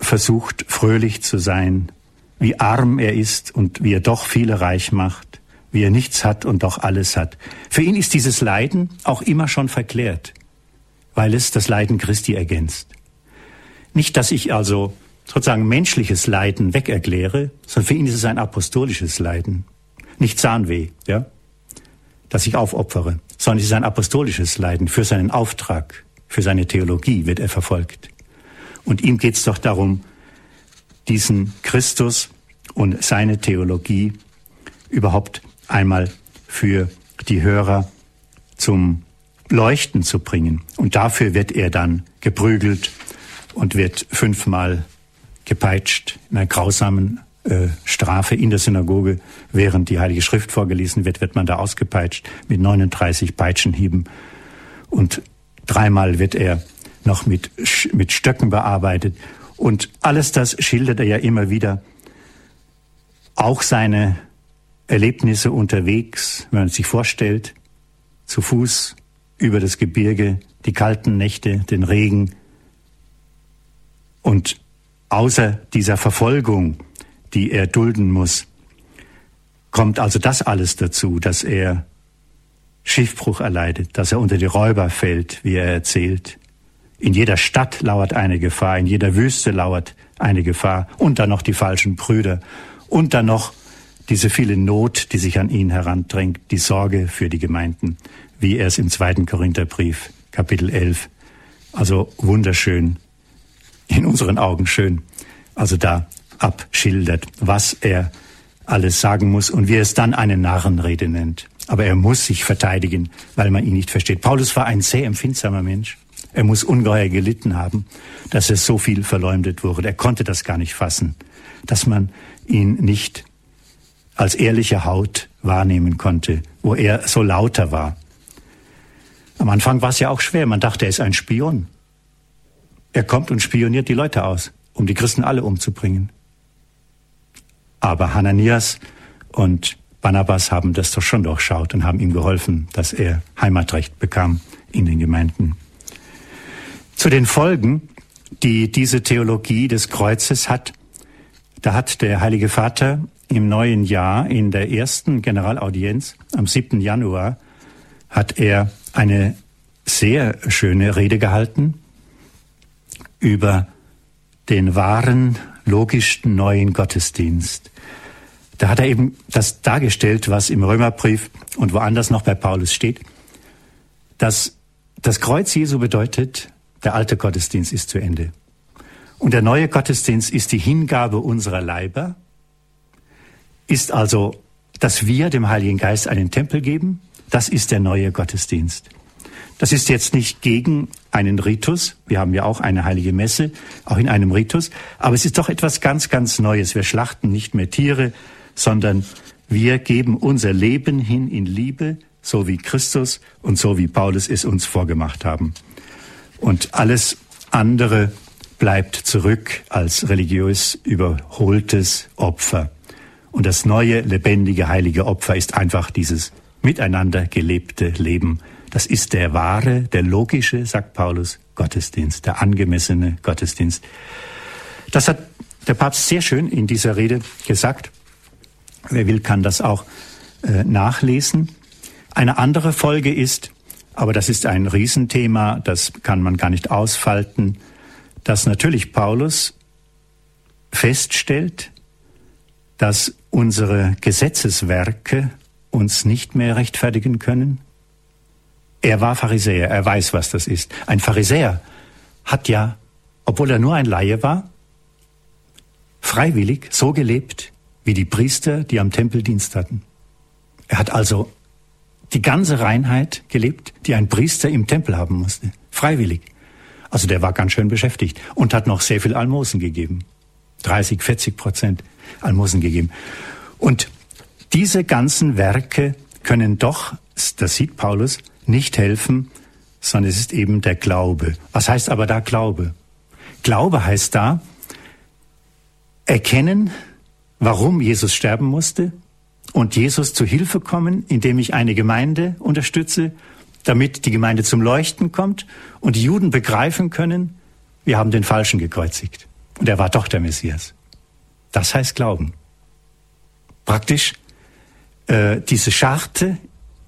versucht, fröhlich zu sein, wie arm er ist und wie er doch viele reich macht, wie er nichts hat und doch alles hat. Für ihn ist dieses Leiden auch immer schon verklärt, weil es das Leiden Christi ergänzt. Nicht, dass ich also sozusagen menschliches Leiden wegerkläre, sondern für ihn ist es ein apostolisches Leiden. Nicht Zahnweh, ja, dass ich aufopfere, sondern es ist ein apostolisches Leiden. Für seinen Auftrag, für seine Theologie wird er verfolgt. Und ihm geht es doch darum, diesen Christus und seine Theologie überhaupt einmal für die Hörer zum Leuchten zu bringen. Und dafür wird er dann geprügelt und wird fünfmal gepeitscht in einer grausamen äh, Strafe in der Synagoge. Während die Heilige Schrift vorgelesen wird, wird man da ausgepeitscht mit 39 Peitschenhieben. Und dreimal wird er noch mit, mit Stöcken bearbeitet. Und alles das schildert er ja immer wieder. Auch seine Erlebnisse unterwegs, wenn man sich vorstellt, zu Fuß über das Gebirge, die kalten Nächte, den Regen, und außer dieser Verfolgung, die er dulden muss, kommt also das alles dazu, dass er Schiffbruch erleidet, dass er unter die Räuber fällt, wie er erzählt. In jeder Stadt lauert eine Gefahr, in jeder Wüste lauert eine Gefahr und dann noch die falschen Brüder und dann noch diese viele Not, die sich an ihn herandrängt, die Sorge für die Gemeinden, wie er es im zweiten Korintherbrief, Kapitel 11, also wunderschön in unseren Augen schön, also da abschildert, was er alles sagen muss und wie er es dann eine Narrenrede nennt. Aber er muss sich verteidigen, weil man ihn nicht versteht. Paulus war ein sehr empfindsamer Mensch. Er muss ungeheuer gelitten haben, dass er so viel verleumdet wurde. Er konnte das gar nicht fassen, dass man ihn nicht als ehrliche Haut wahrnehmen konnte, wo er so lauter war. Am Anfang war es ja auch schwer. Man dachte, er ist ein Spion. Er kommt und spioniert die Leute aus, um die Christen alle umzubringen. Aber Hananias und Barnabas haben das doch schon durchschaut und haben ihm geholfen, dass er Heimatrecht bekam in den Gemeinden. Zu den Folgen, die diese Theologie des Kreuzes hat, da hat der Heilige Vater im neuen Jahr in der ersten Generalaudienz am 7. Januar hat er eine sehr schöne Rede gehalten über den wahren, logischsten neuen Gottesdienst. Da hat er eben das dargestellt, was im Römerbrief und woanders noch bei Paulus steht, dass das Kreuz Jesu bedeutet, der alte Gottesdienst ist zu Ende. Und der neue Gottesdienst ist die Hingabe unserer Leiber, ist also, dass wir dem Heiligen Geist einen Tempel geben, das ist der neue Gottesdienst. Das ist jetzt nicht gegen einen Ritus. Wir haben ja auch eine heilige Messe, auch in einem Ritus. Aber es ist doch etwas ganz, ganz Neues. Wir schlachten nicht mehr Tiere, sondern wir geben unser Leben hin in Liebe, so wie Christus und so wie Paulus es uns vorgemacht haben. Und alles andere bleibt zurück als religiös überholtes Opfer. Und das neue, lebendige, heilige Opfer ist einfach dieses miteinander gelebte Leben. Das ist der wahre, der logische, sagt Paulus, Gottesdienst, der angemessene Gottesdienst. Das hat der Papst sehr schön in dieser Rede gesagt. Wer will, kann das auch äh, nachlesen. Eine andere Folge ist, aber das ist ein Riesenthema, das kann man gar nicht ausfalten, dass natürlich Paulus feststellt, dass unsere Gesetzeswerke uns nicht mehr rechtfertigen können? Er war Pharisäer, er weiß, was das ist. Ein Pharisäer hat ja, obwohl er nur ein Laie war, freiwillig so gelebt wie die Priester, die am Tempel Dienst hatten. Er hat also die ganze Reinheit gelebt, die ein Priester im Tempel haben musste, freiwillig. Also der war ganz schön beschäftigt und hat noch sehr viel Almosen gegeben. 30, 40 Prozent Almosen gegeben. Und diese ganzen Werke können doch, das sieht Paulus, nicht helfen, sondern es ist eben der Glaube. Was heißt aber da Glaube? Glaube heißt da erkennen, warum Jesus sterben musste und Jesus zu Hilfe kommen, indem ich eine Gemeinde unterstütze, damit die Gemeinde zum Leuchten kommt und die Juden begreifen können, wir haben den Falschen gekreuzigt. Und er war doch der Messias. Das heißt Glauben. Praktisch äh, diese Scharte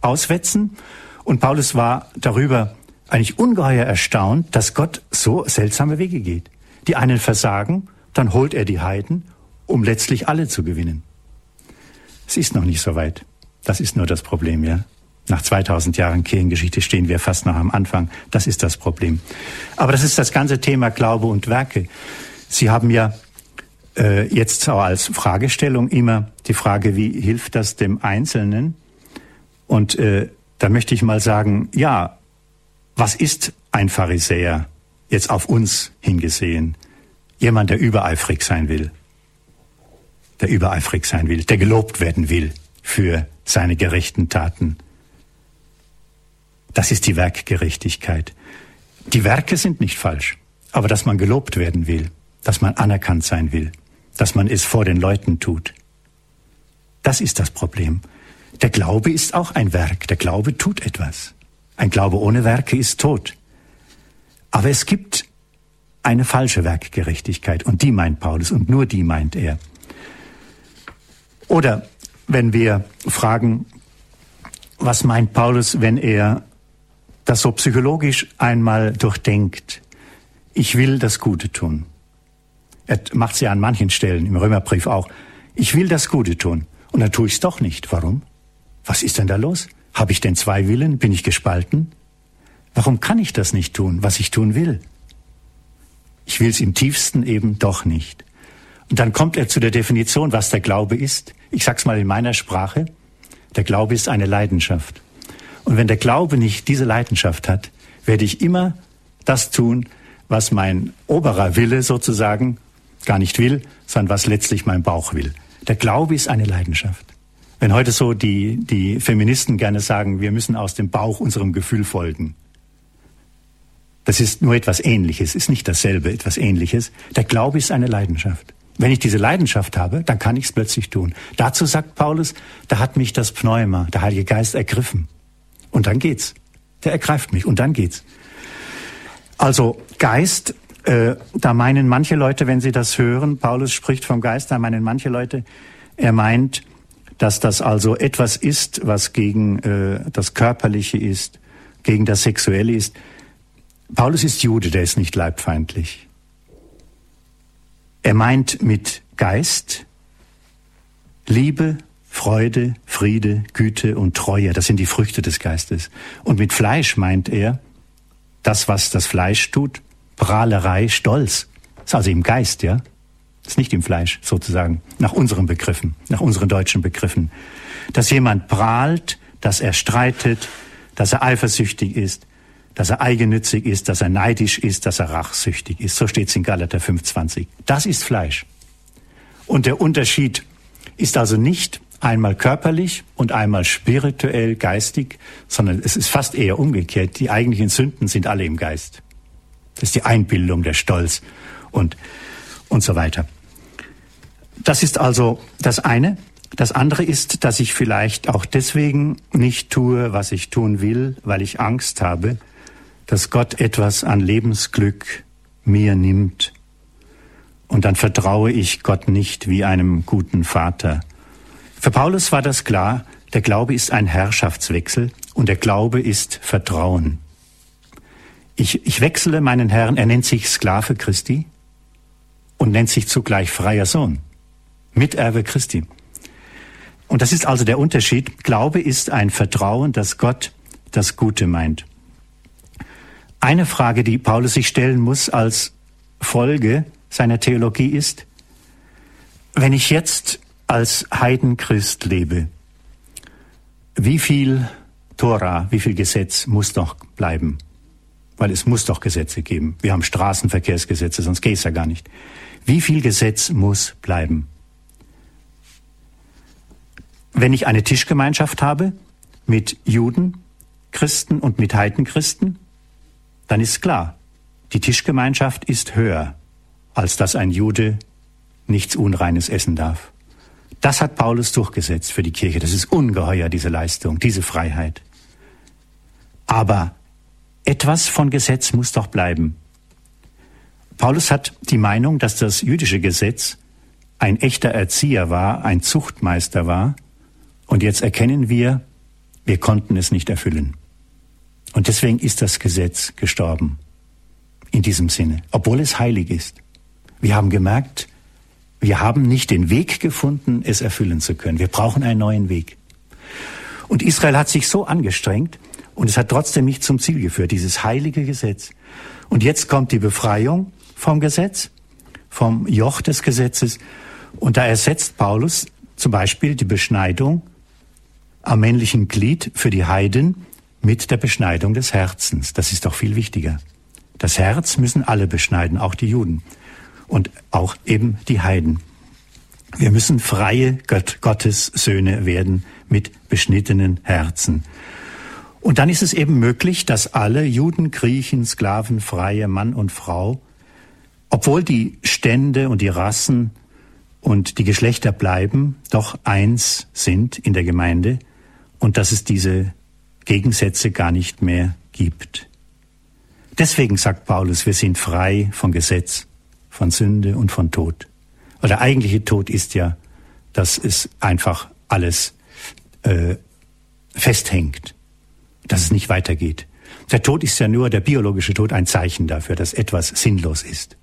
auswetzen. Und Paulus war darüber eigentlich ungeheuer erstaunt, dass Gott so seltsame Wege geht. Die einen versagen, dann holt er die Heiden, um letztlich alle zu gewinnen. Es ist noch nicht so weit. Das ist nur das Problem, ja. Nach 2000 Jahren Kirchengeschichte stehen wir fast noch am Anfang. Das ist das Problem. Aber das ist das ganze Thema Glaube und Werke. Sie haben ja äh, jetzt auch als Fragestellung immer die Frage, wie hilft das dem Einzelnen? Und äh, da möchte ich mal sagen, ja, was ist ein Pharisäer jetzt auf uns hingesehen? Jemand, der übereifrig sein will, der übereifrig sein will, der gelobt werden will für seine gerechten Taten. Das ist die Werkgerechtigkeit. Die Werke sind nicht falsch, aber dass man gelobt werden will, dass man anerkannt sein will, dass man es vor den Leuten tut. Das ist das Problem. Der Glaube ist auch ein Werk. Der Glaube tut etwas. Ein Glaube ohne Werke ist tot. Aber es gibt eine falsche Werkgerechtigkeit und die meint Paulus und nur die meint er. Oder wenn wir fragen, was meint Paulus, wenn er das so psychologisch einmal durchdenkt? Ich will das Gute tun. Er macht es ja an manchen Stellen, im Römerbrief auch. Ich will das Gute tun. Und dann tue ich es doch nicht. Warum? Was ist denn da los? Habe ich denn zwei Willen? Bin ich gespalten? Warum kann ich das nicht tun, was ich tun will? Ich will es im tiefsten eben doch nicht. Und dann kommt er zu der Definition, was der Glaube ist. Ich sag's mal in meiner Sprache. Der Glaube ist eine Leidenschaft. Und wenn der Glaube nicht diese Leidenschaft hat, werde ich immer das tun, was mein oberer Wille sozusagen gar nicht will, sondern was letztlich mein Bauch will. Der Glaube ist eine Leidenschaft. Wenn heute so die, die Feministen gerne sagen, wir müssen aus dem Bauch unserem Gefühl folgen. Das ist nur etwas Ähnliches, ist nicht dasselbe, etwas Ähnliches. Der Glaube ist eine Leidenschaft. Wenn ich diese Leidenschaft habe, dann kann ich es plötzlich tun. Dazu sagt Paulus, da hat mich das Pneuma, der Heilige Geist, ergriffen. Und dann geht's. Der ergreift mich und dann geht's. Also Geist äh, da meinen manche Leute, wenn sie das hören, Paulus spricht vom Geist, da meinen manche Leute, er meint, dass das also etwas ist, was gegen äh, das Körperliche ist, gegen das Sexuelle ist, Paulus ist Jude, der ist nicht leibfeindlich. Er meint mit Geist Liebe, Freude, Friede, Güte und Treue. Das sind die Früchte des Geistes. Und mit Fleisch meint er das, was das Fleisch tut, Prahlerei, Stolz. Das ist also im Geist, ja. Das ist nicht im Fleisch, sozusagen, nach unseren Begriffen, nach unseren deutschen Begriffen. Dass jemand prahlt, dass er streitet, dass er eifersüchtig ist, dass er eigennützig ist, dass er neidisch ist, dass er rachsüchtig ist. So steht es in Galater 5,20. Das ist Fleisch. Und der Unterschied ist also nicht einmal körperlich und einmal spirituell, geistig, sondern es ist fast eher umgekehrt. Die eigentlichen Sünden sind alle im Geist. Das ist die Einbildung, der Stolz und, und so weiter. Das ist also das eine. Das andere ist, dass ich vielleicht auch deswegen nicht tue, was ich tun will, weil ich Angst habe, dass Gott etwas an Lebensglück mir nimmt. Und dann vertraue ich Gott nicht wie einem guten Vater. Für Paulus war das klar, der Glaube ist ein Herrschaftswechsel und der Glaube ist Vertrauen. Ich, ich wechsle meinen Herrn, er nennt sich Sklave Christi und nennt sich zugleich freier Sohn, Miterbe Christi. Und das ist also der Unterschied. Glaube ist ein Vertrauen, dass Gott das Gute meint. Eine Frage, die Paulus sich stellen muss als Folge seiner Theologie ist, wenn ich jetzt als Heidenchrist lebe, wie viel Tora, wie viel Gesetz muss doch bleiben? Weil es muss doch Gesetze geben. Wir haben Straßenverkehrsgesetze, sonst geht es ja gar nicht. Wie viel Gesetz muss bleiben? Wenn ich eine Tischgemeinschaft habe mit Juden, Christen und mit Heidenchristen, dann ist klar, die Tischgemeinschaft ist höher, als dass ein Jude nichts Unreines essen darf. Das hat Paulus durchgesetzt für die Kirche. Das ist ungeheuer, diese Leistung, diese Freiheit. Aber etwas von Gesetz muss doch bleiben. Paulus hat die Meinung, dass das jüdische Gesetz ein echter Erzieher war, ein Zuchtmeister war. Und jetzt erkennen wir, wir konnten es nicht erfüllen. Und deswegen ist das Gesetz gestorben. In diesem Sinne. Obwohl es heilig ist. Wir haben gemerkt, wir haben nicht den Weg gefunden, es erfüllen zu können. Wir brauchen einen neuen Weg. Und Israel hat sich so angestrengt und es hat trotzdem nicht zum Ziel geführt, dieses heilige Gesetz. Und jetzt kommt die Befreiung vom Gesetz, vom Joch des Gesetzes. Und da ersetzt Paulus zum Beispiel die Beschneidung am männlichen Glied für die Heiden mit der Beschneidung des Herzens. Das ist doch viel wichtiger. Das Herz müssen alle beschneiden, auch die Juden und auch eben die Heiden. Wir müssen freie Gott, Gottes Söhne werden mit beschnittenen Herzen. Und dann ist es eben möglich, dass alle Juden, Griechen, Sklaven, Freie, Mann und Frau, obwohl die Stände und die Rassen und die Geschlechter bleiben, doch eins sind in der Gemeinde und dass es diese Gegensätze gar nicht mehr gibt. Deswegen sagt Paulus, wir sind frei von Gesetz von Sünde und von Tod. Weil der eigentliche Tod ist ja, dass es einfach alles äh, festhängt, dass es nicht weitergeht. Der Tod ist ja nur, der biologische Tod, ein Zeichen dafür, dass etwas sinnlos ist.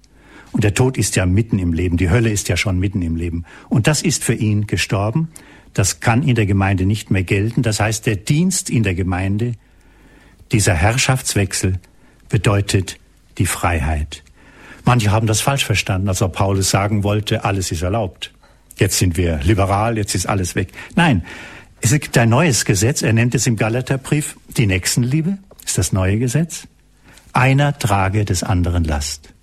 Und der Tod ist ja mitten im Leben, die Hölle ist ja schon mitten im Leben. Und das ist für ihn gestorben, das kann in der Gemeinde nicht mehr gelten. Das heißt, der Dienst in der Gemeinde, dieser Herrschaftswechsel bedeutet die Freiheit. Manche haben das falsch verstanden, als ob Paulus sagen wollte, alles ist erlaubt. Jetzt sind wir liberal, jetzt ist alles weg. Nein, es gibt ein neues Gesetz, er nennt es im Galaterbrief die Nächstenliebe, ist das neue Gesetz. Einer trage des anderen Last.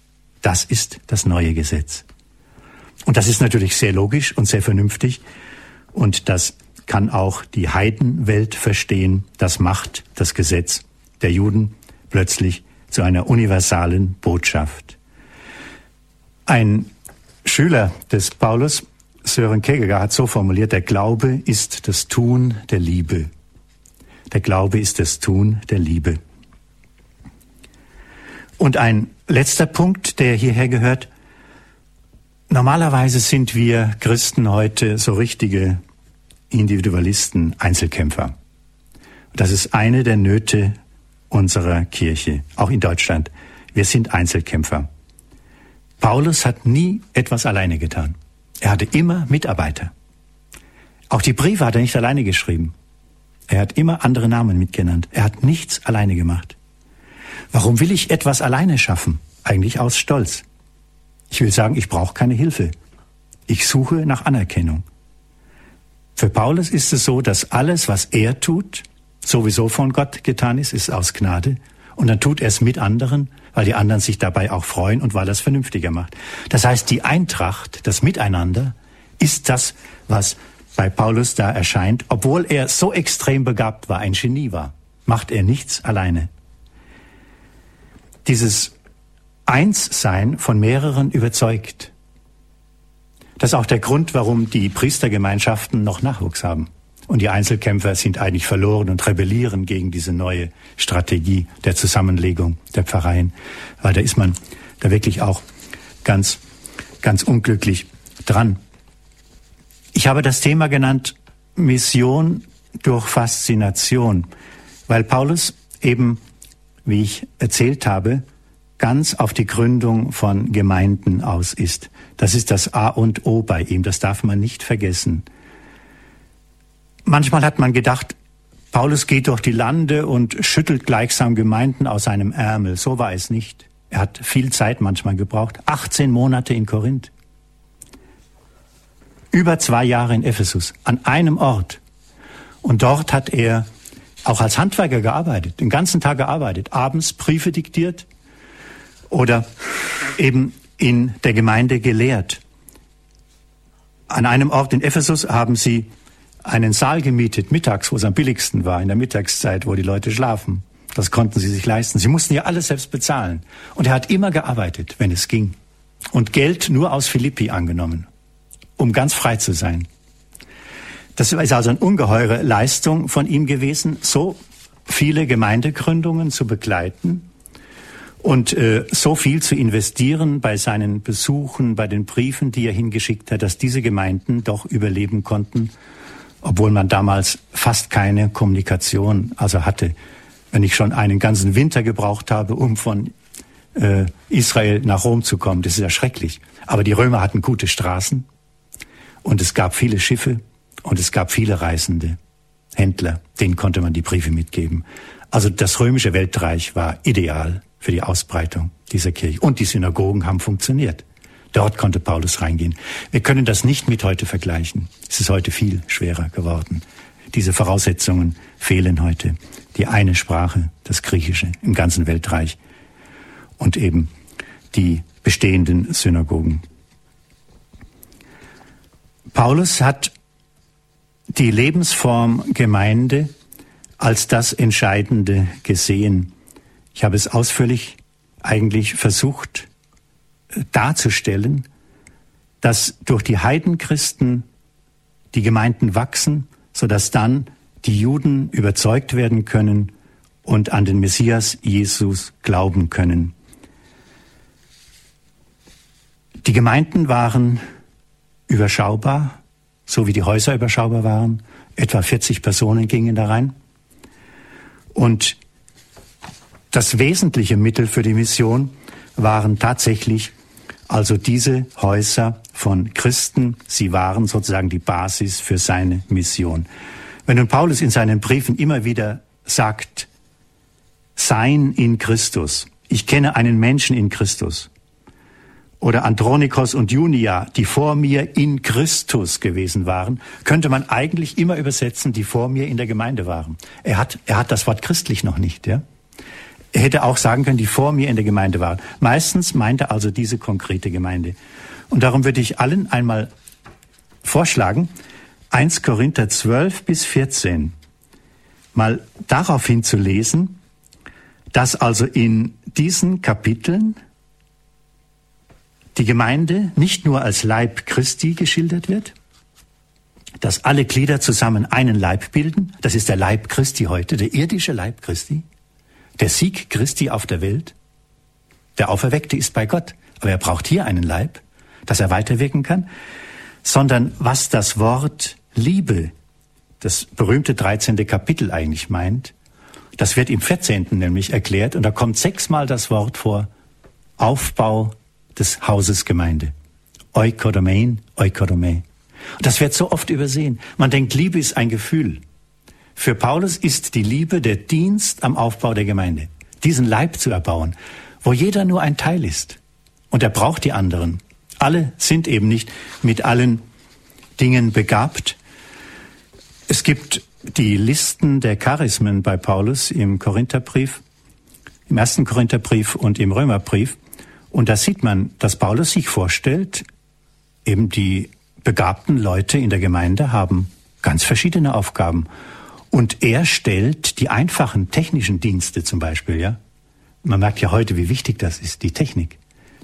Das ist das neue Gesetz. Und das ist natürlich sehr logisch und sehr vernünftig. Und das kann auch die Heidenwelt verstehen. Das macht das Gesetz der Juden plötzlich zu einer universalen Botschaft. Ein Schüler des Paulus, Sören Kierkegaard, hat so formuliert, der Glaube ist das Tun der Liebe. Der Glaube ist das Tun der Liebe. Und ein letzter Punkt, der hierher gehört. Normalerweise sind wir Christen heute so richtige Individualisten, Einzelkämpfer. Das ist eine der Nöte unserer Kirche, auch in Deutschland. Wir sind Einzelkämpfer. Paulus hat nie etwas alleine getan. Er hatte immer Mitarbeiter. Auch die Briefe hat er nicht alleine geschrieben. Er hat immer andere Namen mitgenannt. Er hat nichts alleine gemacht. Warum will ich etwas alleine schaffen? Eigentlich aus Stolz. Ich will sagen, ich brauche keine Hilfe. Ich suche nach Anerkennung. Für Paulus ist es so, dass alles, was er tut, sowieso von Gott getan ist, ist aus Gnade. Und dann tut er es mit anderen, weil die anderen sich dabei auch freuen und weil er es vernünftiger macht. Das heißt, die Eintracht, das Miteinander, ist das, was bei Paulus da erscheint, obwohl er so extrem begabt war, ein Genie war, macht er nichts alleine. Dieses Einssein von mehreren überzeugt. Das ist auch der Grund, warum die Priestergemeinschaften noch Nachwuchs haben. Und die Einzelkämpfer sind eigentlich verloren und rebellieren gegen diese neue Strategie der Zusammenlegung der Pfarreien. Weil da ist man da wirklich auch ganz, ganz unglücklich dran. Ich habe das Thema genannt Mission durch Faszination, weil Paulus eben, wie ich erzählt habe, ganz auf die Gründung von Gemeinden aus ist. Das ist das A und O bei ihm, das darf man nicht vergessen. Manchmal hat man gedacht, Paulus geht durch die Lande und schüttelt gleichsam Gemeinden aus seinem Ärmel. So war es nicht. Er hat viel Zeit manchmal gebraucht. 18 Monate in Korinth. Über zwei Jahre in Ephesus, an einem Ort. Und dort hat er auch als Handwerker gearbeitet, den ganzen Tag gearbeitet, abends Briefe diktiert oder eben in der Gemeinde gelehrt. An einem Ort in Ephesus haben sie einen Saal gemietet, mittags, wo es am billigsten war, in der Mittagszeit, wo die Leute schlafen. Das konnten sie sich leisten. Sie mussten ja alles selbst bezahlen. Und er hat immer gearbeitet, wenn es ging. Und Geld nur aus Philippi angenommen um ganz frei zu sein. Das ist also eine ungeheure Leistung von ihm gewesen, so viele Gemeindegründungen zu begleiten und äh, so viel zu investieren bei seinen Besuchen, bei den Briefen, die er hingeschickt hat, dass diese Gemeinden doch überleben konnten, obwohl man damals fast keine Kommunikation also hatte. Wenn ich schon einen ganzen Winter gebraucht habe, um von äh, Israel nach Rom zu kommen, das ist ja schrecklich. Aber die Römer hatten gute Straßen, und es gab viele Schiffe und es gab viele Reisende, Händler, denen konnte man die Briefe mitgeben. Also das römische Weltreich war ideal für die Ausbreitung dieser Kirche. Und die Synagogen haben funktioniert. Dort konnte Paulus reingehen. Wir können das nicht mit heute vergleichen. Es ist heute viel schwerer geworden. Diese Voraussetzungen fehlen heute. Die eine Sprache, das Griechische im ganzen Weltreich und eben die bestehenden Synagogen. Paulus hat die Lebensform Gemeinde als das Entscheidende gesehen. Ich habe es ausführlich eigentlich versucht äh, darzustellen, dass durch die Heidenchristen die Gemeinden wachsen, sodass dann die Juden überzeugt werden können und an den Messias Jesus glauben können. Die Gemeinden waren überschaubar, so wie die Häuser überschaubar waren. Etwa 40 Personen gingen da rein. Und das wesentliche Mittel für die Mission waren tatsächlich also diese Häuser von Christen. Sie waren sozusagen die Basis für seine Mission. Wenn nun Paulus in seinen Briefen immer wieder sagt, sein in Christus, ich kenne einen Menschen in Christus, oder Andronikos und Junia, die vor mir in Christus gewesen waren, könnte man eigentlich immer übersetzen, die vor mir in der Gemeinde waren. Er hat, er hat das Wort christlich noch nicht, ja. Hätte auch sagen können, die vor mir in der Gemeinde waren. Meistens meint er also diese konkrete Gemeinde. Und darum würde ich allen einmal vorschlagen, 1 Korinther 12 bis 14 mal darauf hinzulesen, dass also in diesen Kapiteln die Gemeinde nicht nur als Leib Christi geschildert wird, dass alle Glieder zusammen einen Leib bilden, das ist der Leib Christi heute, der irdische Leib Christi, der Sieg Christi auf der Welt, der Auferweckte ist bei Gott, aber er braucht hier einen Leib, dass er weiterwirken kann, sondern was das Wort Liebe, das berühmte 13. Kapitel eigentlich meint, Das wird im 14. nämlich erklärt und da kommt sechsmal das Wort vor Aufbau des Hauses Gemeinde. Oikodomein, Oikodome. Das wird so oft übersehen. Man denkt, Liebe ist ein Gefühl. Für Paulus ist die Liebe der Dienst am Aufbau der Gemeinde. Diesen Leib zu erbauen, wo jeder nur ein Teil ist. Und er braucht die anderen. Alle sind eben nicht mit allen Dingen begabt. Es gibt die Listen der Charismen bei Paulus im Korintherbrief, im ersten Korintherbrief und im Römerbrief. Und da sieht man, dass Paulus sich vorstellt, eben die begabten Leute in der Gemeinde haben ganz verschiedene Aufgaben. Und er stellt die einfachen technischen Dienste zum Beispiel, ja. Man merkt ja heute, wie wichtig das ist, die Technik.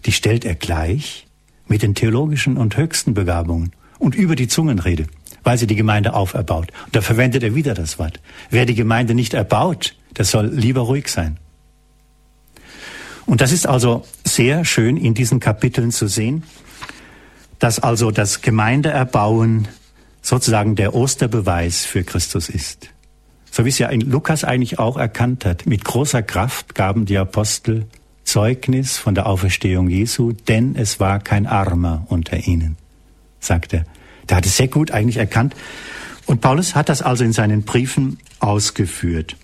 Die stellt er gleich mit den theologischen und höchsten Begabungen und über die Zungenrede, weil sie die Gemeinde auferbaut. Und da verwendet er wieder das Wort. Wer die Gemeinde nicht erbaut, der soll lieber ruhig sein. Und das ist also sehr schön in diesen Kapiteln zu sehen, dass also das Gemeindeerbauen sozusagen der Osterbeweis für Christus ist. So wie es ja Lukas eigentlich auch erkannt hat. Mit großer Kraft gaben die Apostel Zeugnis von der Auferstehung Jesu, denn es war kein Armer unter ihnen, sagt er. Der hat es sehr gut eigentlich erkannt. Und Paulus hat das also in seinen Briefen ausgeführt.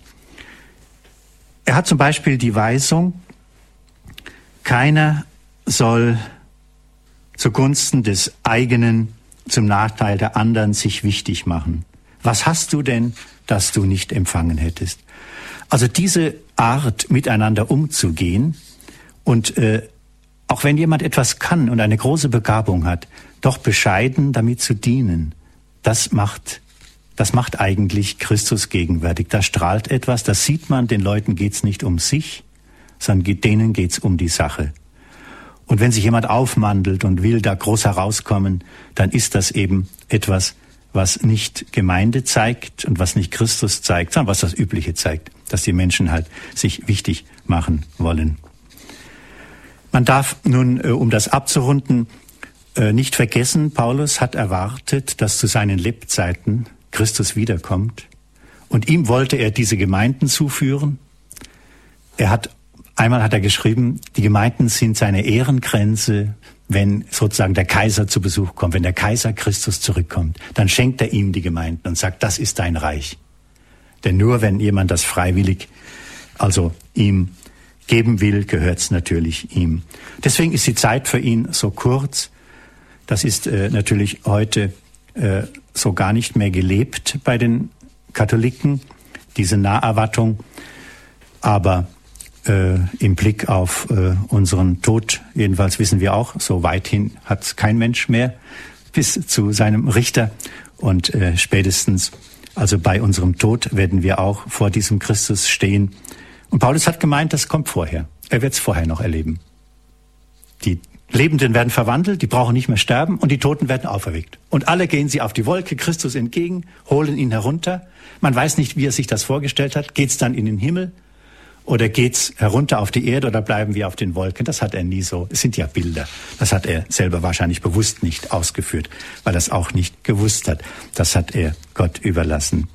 Er hat zum Beispiel die Weisung, keiner soll zugunsten des eigenen zum Nachteil der anderen sich wichtig machen. Was hast du denn, das du nicht empfangen hättest? Also diese Art, miteinander umzugehen und äh, auch wenn jemand etwas kann und eine große Begabung hat, doch bescheiden damit zu dienen, das macht, das macht eigentlich Christus gegenwärtig. Da strahlt etwas, das sieht man, den Leuten geht's nicht um sich, sondern denen geht's um die Sache. Und wenn sich jemand aufmandelt und will da groß herauskommen, dann ist das eben etwas, was nicht Gemeinde zeigt und was nicht Christus zeigt, sondern was das Übliche zeigt, dass die Menschen halt sich wichtig machen wollen. Man darf nun, äh, um das abzurunden, äh, nicht vergessen, Paulus hat erwartet, dass zu seinen Lebzeiten Christus wiederkommt. Und ihm wollte er diese Gemeinden zuführen. Er hat Einmal hat er geschrieben, die Gemeinden sind seine Ehrengrenze, wenn sozusagen der Kaiser zu Besuch kommt, wenn der Kaiser Christus zurückkommt, dann schenkt er ihm die Gemeinden und sagt, das ist dein Reich. Denn nur wenn jemand das freiwillig, also ihm geben will, gehört es natürlich ihm. Deswegen ist die Zeit für ihn so kurz. Das ist äh, natürlich heute äh, so gar nicht mehr gelebt bei den Katholiken, diese Naherwartung. Aber äh, im Blick auf äh, unseren Tod. Jedenfalls wissen wir auch, so weithin hat kein Mensch mehr bis zu seinem Richter. Und äh, spätestens, also bei unserem Tod, werden wir auch vor diesem Christus stehen. Und Paulus hat gemeint, das kommt vorher. Er wird es vorher noch erleben. Die Lebenden werden verwandelt, die brauchen nicht mehr sterben und die Toten werden auferweckt. Und alle gehen sie auf die Wolke Christus entgegen, holen ihn herunter. Man weiß nicht, wie er sich das vorgestellt hat. Geht's dann in den Himmel? Oder geht's herunter auf die Erde oder bleiben wir auf den Wolken? Das hat er nie so. Es sind ja Bilder. Das hat er selber wahrscheinlich bewusst nicht ausgeführt, weil er es auch nicht gewusst hat. Das hat er Gott überlassen.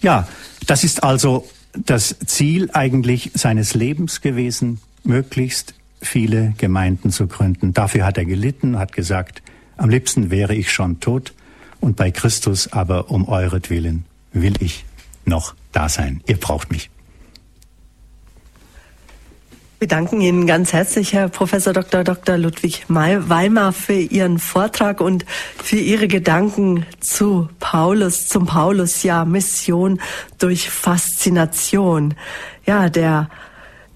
Ja, das ist also das Ziel eigentlich seines Lebens gewesen, möglichst viele Gemeinden zu gründen. Dafür hat er gelitten, hat gesagt, am liebsten wäre ich schon tot und bei Christus aber um euretwillen will ich noch da sein. Ihr braucht mich. Wir danken Ihnen ganz herzlich, Herr Professor Dr. Dr. Ludwig Weimar, für Ihren Vortrag und für Ihre Gedanken zu Paulus, zum Paulus, ja, Mission durch Faszination. Ja, der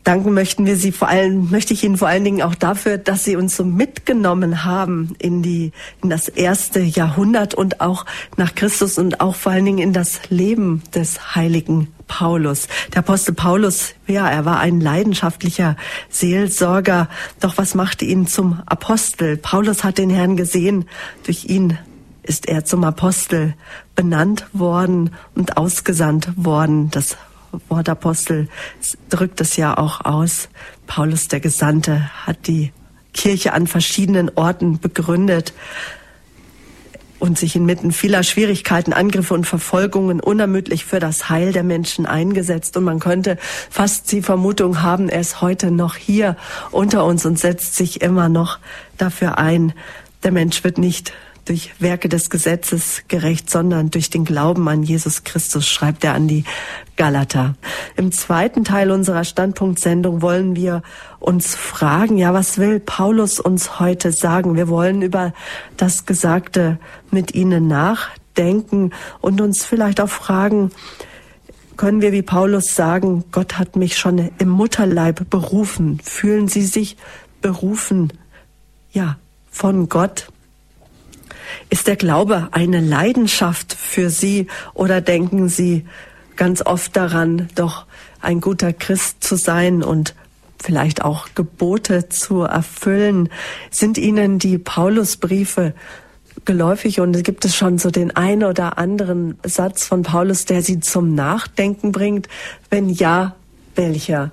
danken möchten wir Sie vor allem, möchte ich Ihnen vor allen Dingen auch dafür, dass Sie uns so mitgenommen haben in die, in das erste Jahrhundert und auch nach Christus und auch vor allen Dingen in das Leben des heiligen Paulus. Der Apostel Paulus, ja, er war ein leidenschaftlicher Seelsorger. Doch was machte ihn zum Apostel? Paulus hat den Herrn gesehen. Durch ihn ist er zum Apostel benannt worden und ausgesandt worden. Das Wort Apostel drückt es ja auch aus. Paulus der Gesandte hat die Kirche an verschiedenen Orten begründet. und sich inmitten vieler Schwierigkeiten, Angriffe und Verfolgungen unermüdlich für das Heil der Menschen eingesetzt. Und man könnte fast die Vermutung haben, er ist heute noch hier unter uns und setzt sich immer noch dafür ein. Der Mensch wird nicht durch Werke des Gesetzes gerecht, sondern durch den Glauben an Jesus Christus, schreibt er an die Galater. Im zweiten Teil unserer Standpunktsendung wollen wir uns fragen, ja, was will Paulus uns heute sagen? Wir wollen über das Gesagte mit Ihnen nachdenken und uns vielleicht auch fragen, können wir wie Paulus sagen, Gott hat mich schon im Mutterleib berufen? Fühlen Sie sich berufen, ja, von Gott? Ist der Glaube eine Leidenschaft für Sie oder denken Sie ganz oft daran, doch ein guter Christ zu sein und vielleicht auch Gebote zu erfüllen? Sind Ihnen die Paulusbriefe geläufig und gibt es schon so den einen oder anderen Satz von Paulus, der Sie zum Nachdenken bringt? Wenn ja, welcher?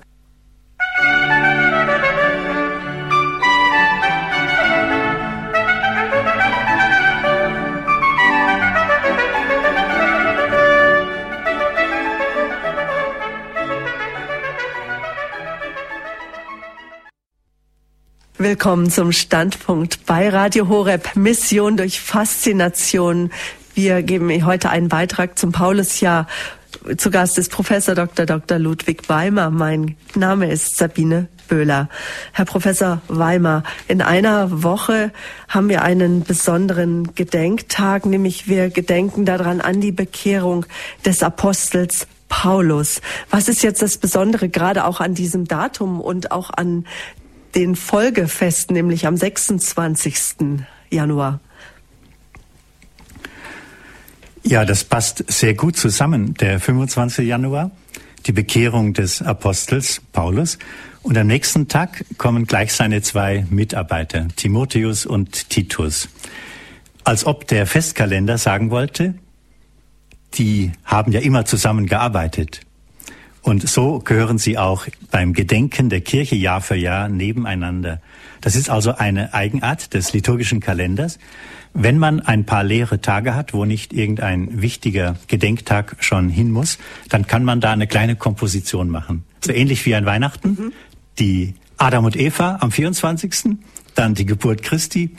Willkommen zum Standpunkt bei Radio Horeb Mission durch Faszination. Wir geben heute einen Beitrag zum Paulusjahr. Zu Gast ist Professor Dr. Dr. Ludwig Weimer. Mein Name ist Sabine Böhler. Herr Professor Weimer, in einer Woche haben wir einen besonderen Gedenktag, nämlich wir gedenken daran an die Bekehrung des Apostels Paulus. Was ist jetzt das Besondere gerade auch an diesem Datum und auch an den Folgefest, nämlich am 26. Januar. Ja, das passt sehr gut zusammen. Der 25. Januar, die Bekehrung des Apostels Paulus. Und am nächsten Tag kommen gleich seine zwei Mitarbeiter, Timotheus und Titus. Als ob der Festkalender sagen wollte, die haben ja immer zusammen gearbeitet. Und so gehören sie auch beim Gedenken der Kirche Jahr für Jahr nebeneinander. Das ist also eine Eigenart des liturgischen Kalenders. Wenn man ein paar leere Tage hat, wo nicht irgendein wichtiger Gedenktag schon hin muss, dann kann man da eine kleine Komposition machen. So ähnlich wie an Weihnachten. Mhm. Die Adam und Eva am 24., dann die Geburt Christi,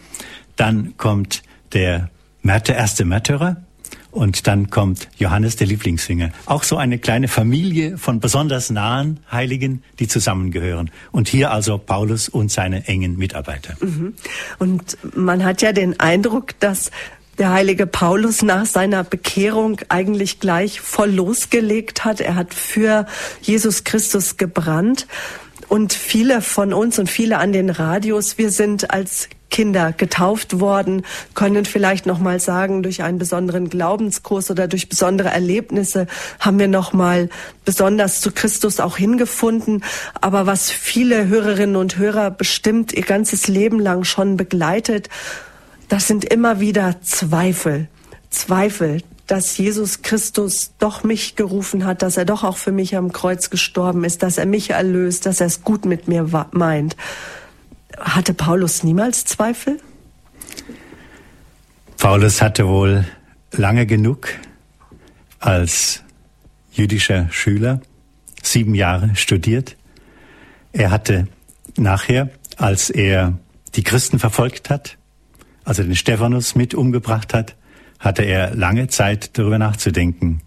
dann kommt der, der erste Märtyrer, und dann kommt Johannes, der Lieblingssänger. Auch so eine kleine Familie von besonders nahen Heiligen, die zusammengehören. Und hier also Paulus und seine engen Mitarbeiter. Mhm. Und man hat ja den Eindruck, dass der heilige Paulus nach seiner Bekehrung eigentlich gleich voll losgelegt hat. Er hat für Jesus Christus gebrannt. Und viele von uns und viele an den Radios, wir sind als Kinder getauft worden, können vielleicht noch mal sagen, durch einen besonderen Glaubenskurs oder durch besondere Erlebnisse haben wir noch mal besonders zu Christus auch hingefunden. Aber was viele Hörerinnen und Hörer bestimmt ihr ganzes Leben lang schon begleitet, das sind immer wieder Zweifel. Zweifel, dass Jesus Christus doch mich gerufen hat, dass er doch auch für mich am Kreuz gestorben ist, dass er mich erlöst, dass er es gut mit mir meint. Hatte Paulus niemals Zweifel? Paulus hatte wohl lange genug als jüdischer Schüler sieben Jahre studiert. Er hatte nachher, als er die Christen verfolgt hat, als er den Stephanus mit umgebracht hat, hatte er lange Zeit darüber nachzudenken,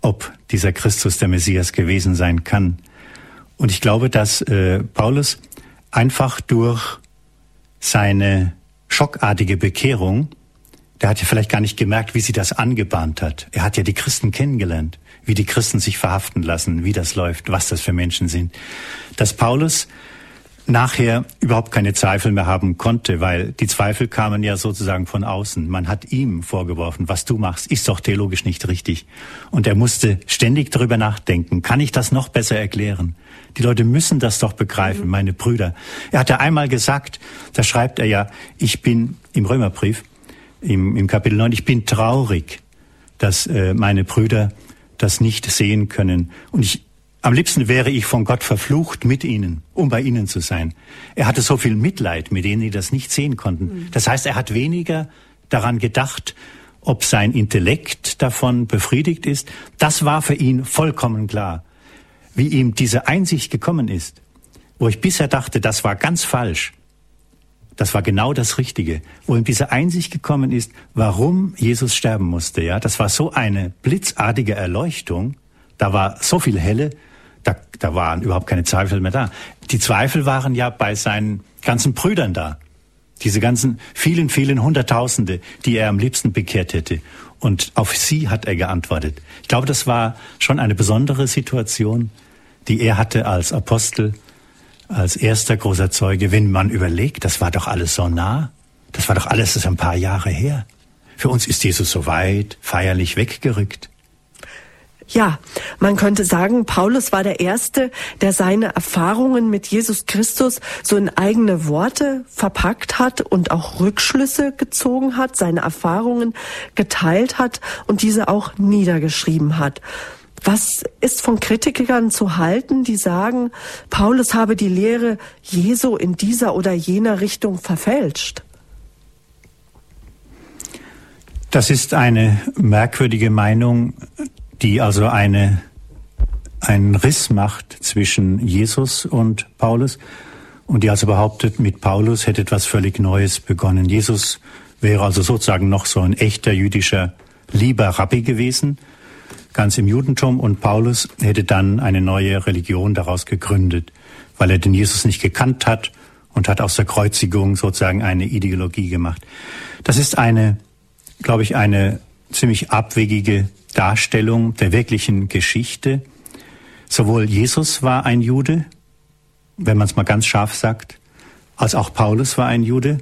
ob dieser Christus der Messias gewesen sein kann. Und ich glaube, dass äh, Paulus einfach durch seine schockartige Bekehrung, der hat ja vielleicht gar nicht gemerkt, wie sie das angebahnt hat. Er hat ja die Christen kennengelernt, wie die Christen sich verhaften lassen, wie das läuft, was das für Menschen sind. Dass Paulus nachher überhaupt keine Zweifel mehr haben konnte, weil die Zweifel kamen ja sozusagen von außen. Man hat ihm vorgeworfen, was du machst, ist doch theologisch nicht richtig. Und er musste ständig darüber nachdenken, kann ich das noch besser erklären? Die Leute müssen das doch begreifen, mhm. meine Brüder. Er hat ja einmal gesagt, da schreibt er ja, ich bin im Römerbrief, im, im Kapitel 9, ich bin traurig, dass äh, meine Brüder das nicht sehen können. Und ich, am liebsten wäre ich von Gott verflucht mit ihnen, um bei ihnen zu sein. Er hatte so viel Mitleid mit denen, die das nicht sehen konnten. Mhm. Das heißt, er hat weniger daran gedacht, ob sein Intellekt davon befriedigt ist. Das war für ihn vollkommen klar. Wie ihm diese Einsicht gekommen ist, wo ich bisher dachte, das war ganz falsch, das war genau das Richtige, wo ihm diese Einsicht gekommen ist, warum Jesus sterben musste. Ja, das war so eine blitzartige Erleuchtung. Da war so viel Helle, da, da waren überhaupt keine Zweifel mehr da. Die Zweifel waren ja bei seinen ganzen Brüdern da. Diese ganzen vielen, vielen Hunderttausende, die er am liebsten bekehrt hätte. Und auf sie hat er geantwortet. Ich glaube, das war schon eine besondere Situation, die er hatte als Apostel als erster großer Zeuge, wenn man überlegt, das war doch alles so nah, das war doch alles das ein paar Jahre her. Für uns ist Jesus so weit, feierlich weggerückt. Ja, man könnte sagen, Paulus war der Erste, der seine Erfahrungen mit Jesus Christus so in eigene Worte verpackt hat und auch Rückschlüsse gezogen hat, seine Erfahrungen geteilt hat und diese auch niedergeschrieben hat. Was ist von Kritikern zu halten, die sagen, Paulus habe die Lehre Jesu in dieser oder jener Richtung verfälscht? Das ist eine merkwürdige Meinung, die also eine, einen Riss macht zwischen Jesus und Paulus und die also behauptet, mit Paulus hätte etwas völlig Neues begonnen. Jesus wäre also sozusagen noch so ein echter jüdischer lieber Rabbi gewesen ganz im Judentum und Paulus hätte dann eine neue Religion daraus gegründet, weil er den Jesus nicht gekannt hat und hat aus der Kreuzigung sozusagen eine Ideologie gemacht. Das ist eine, glaube ich, eine ziemlich abwegige Darstellung der wirklichen Geschichte. Sowohl Jesus war ein Jude, wenn man es mal ganz scharf sagt, als auch Paulus war ein Jude.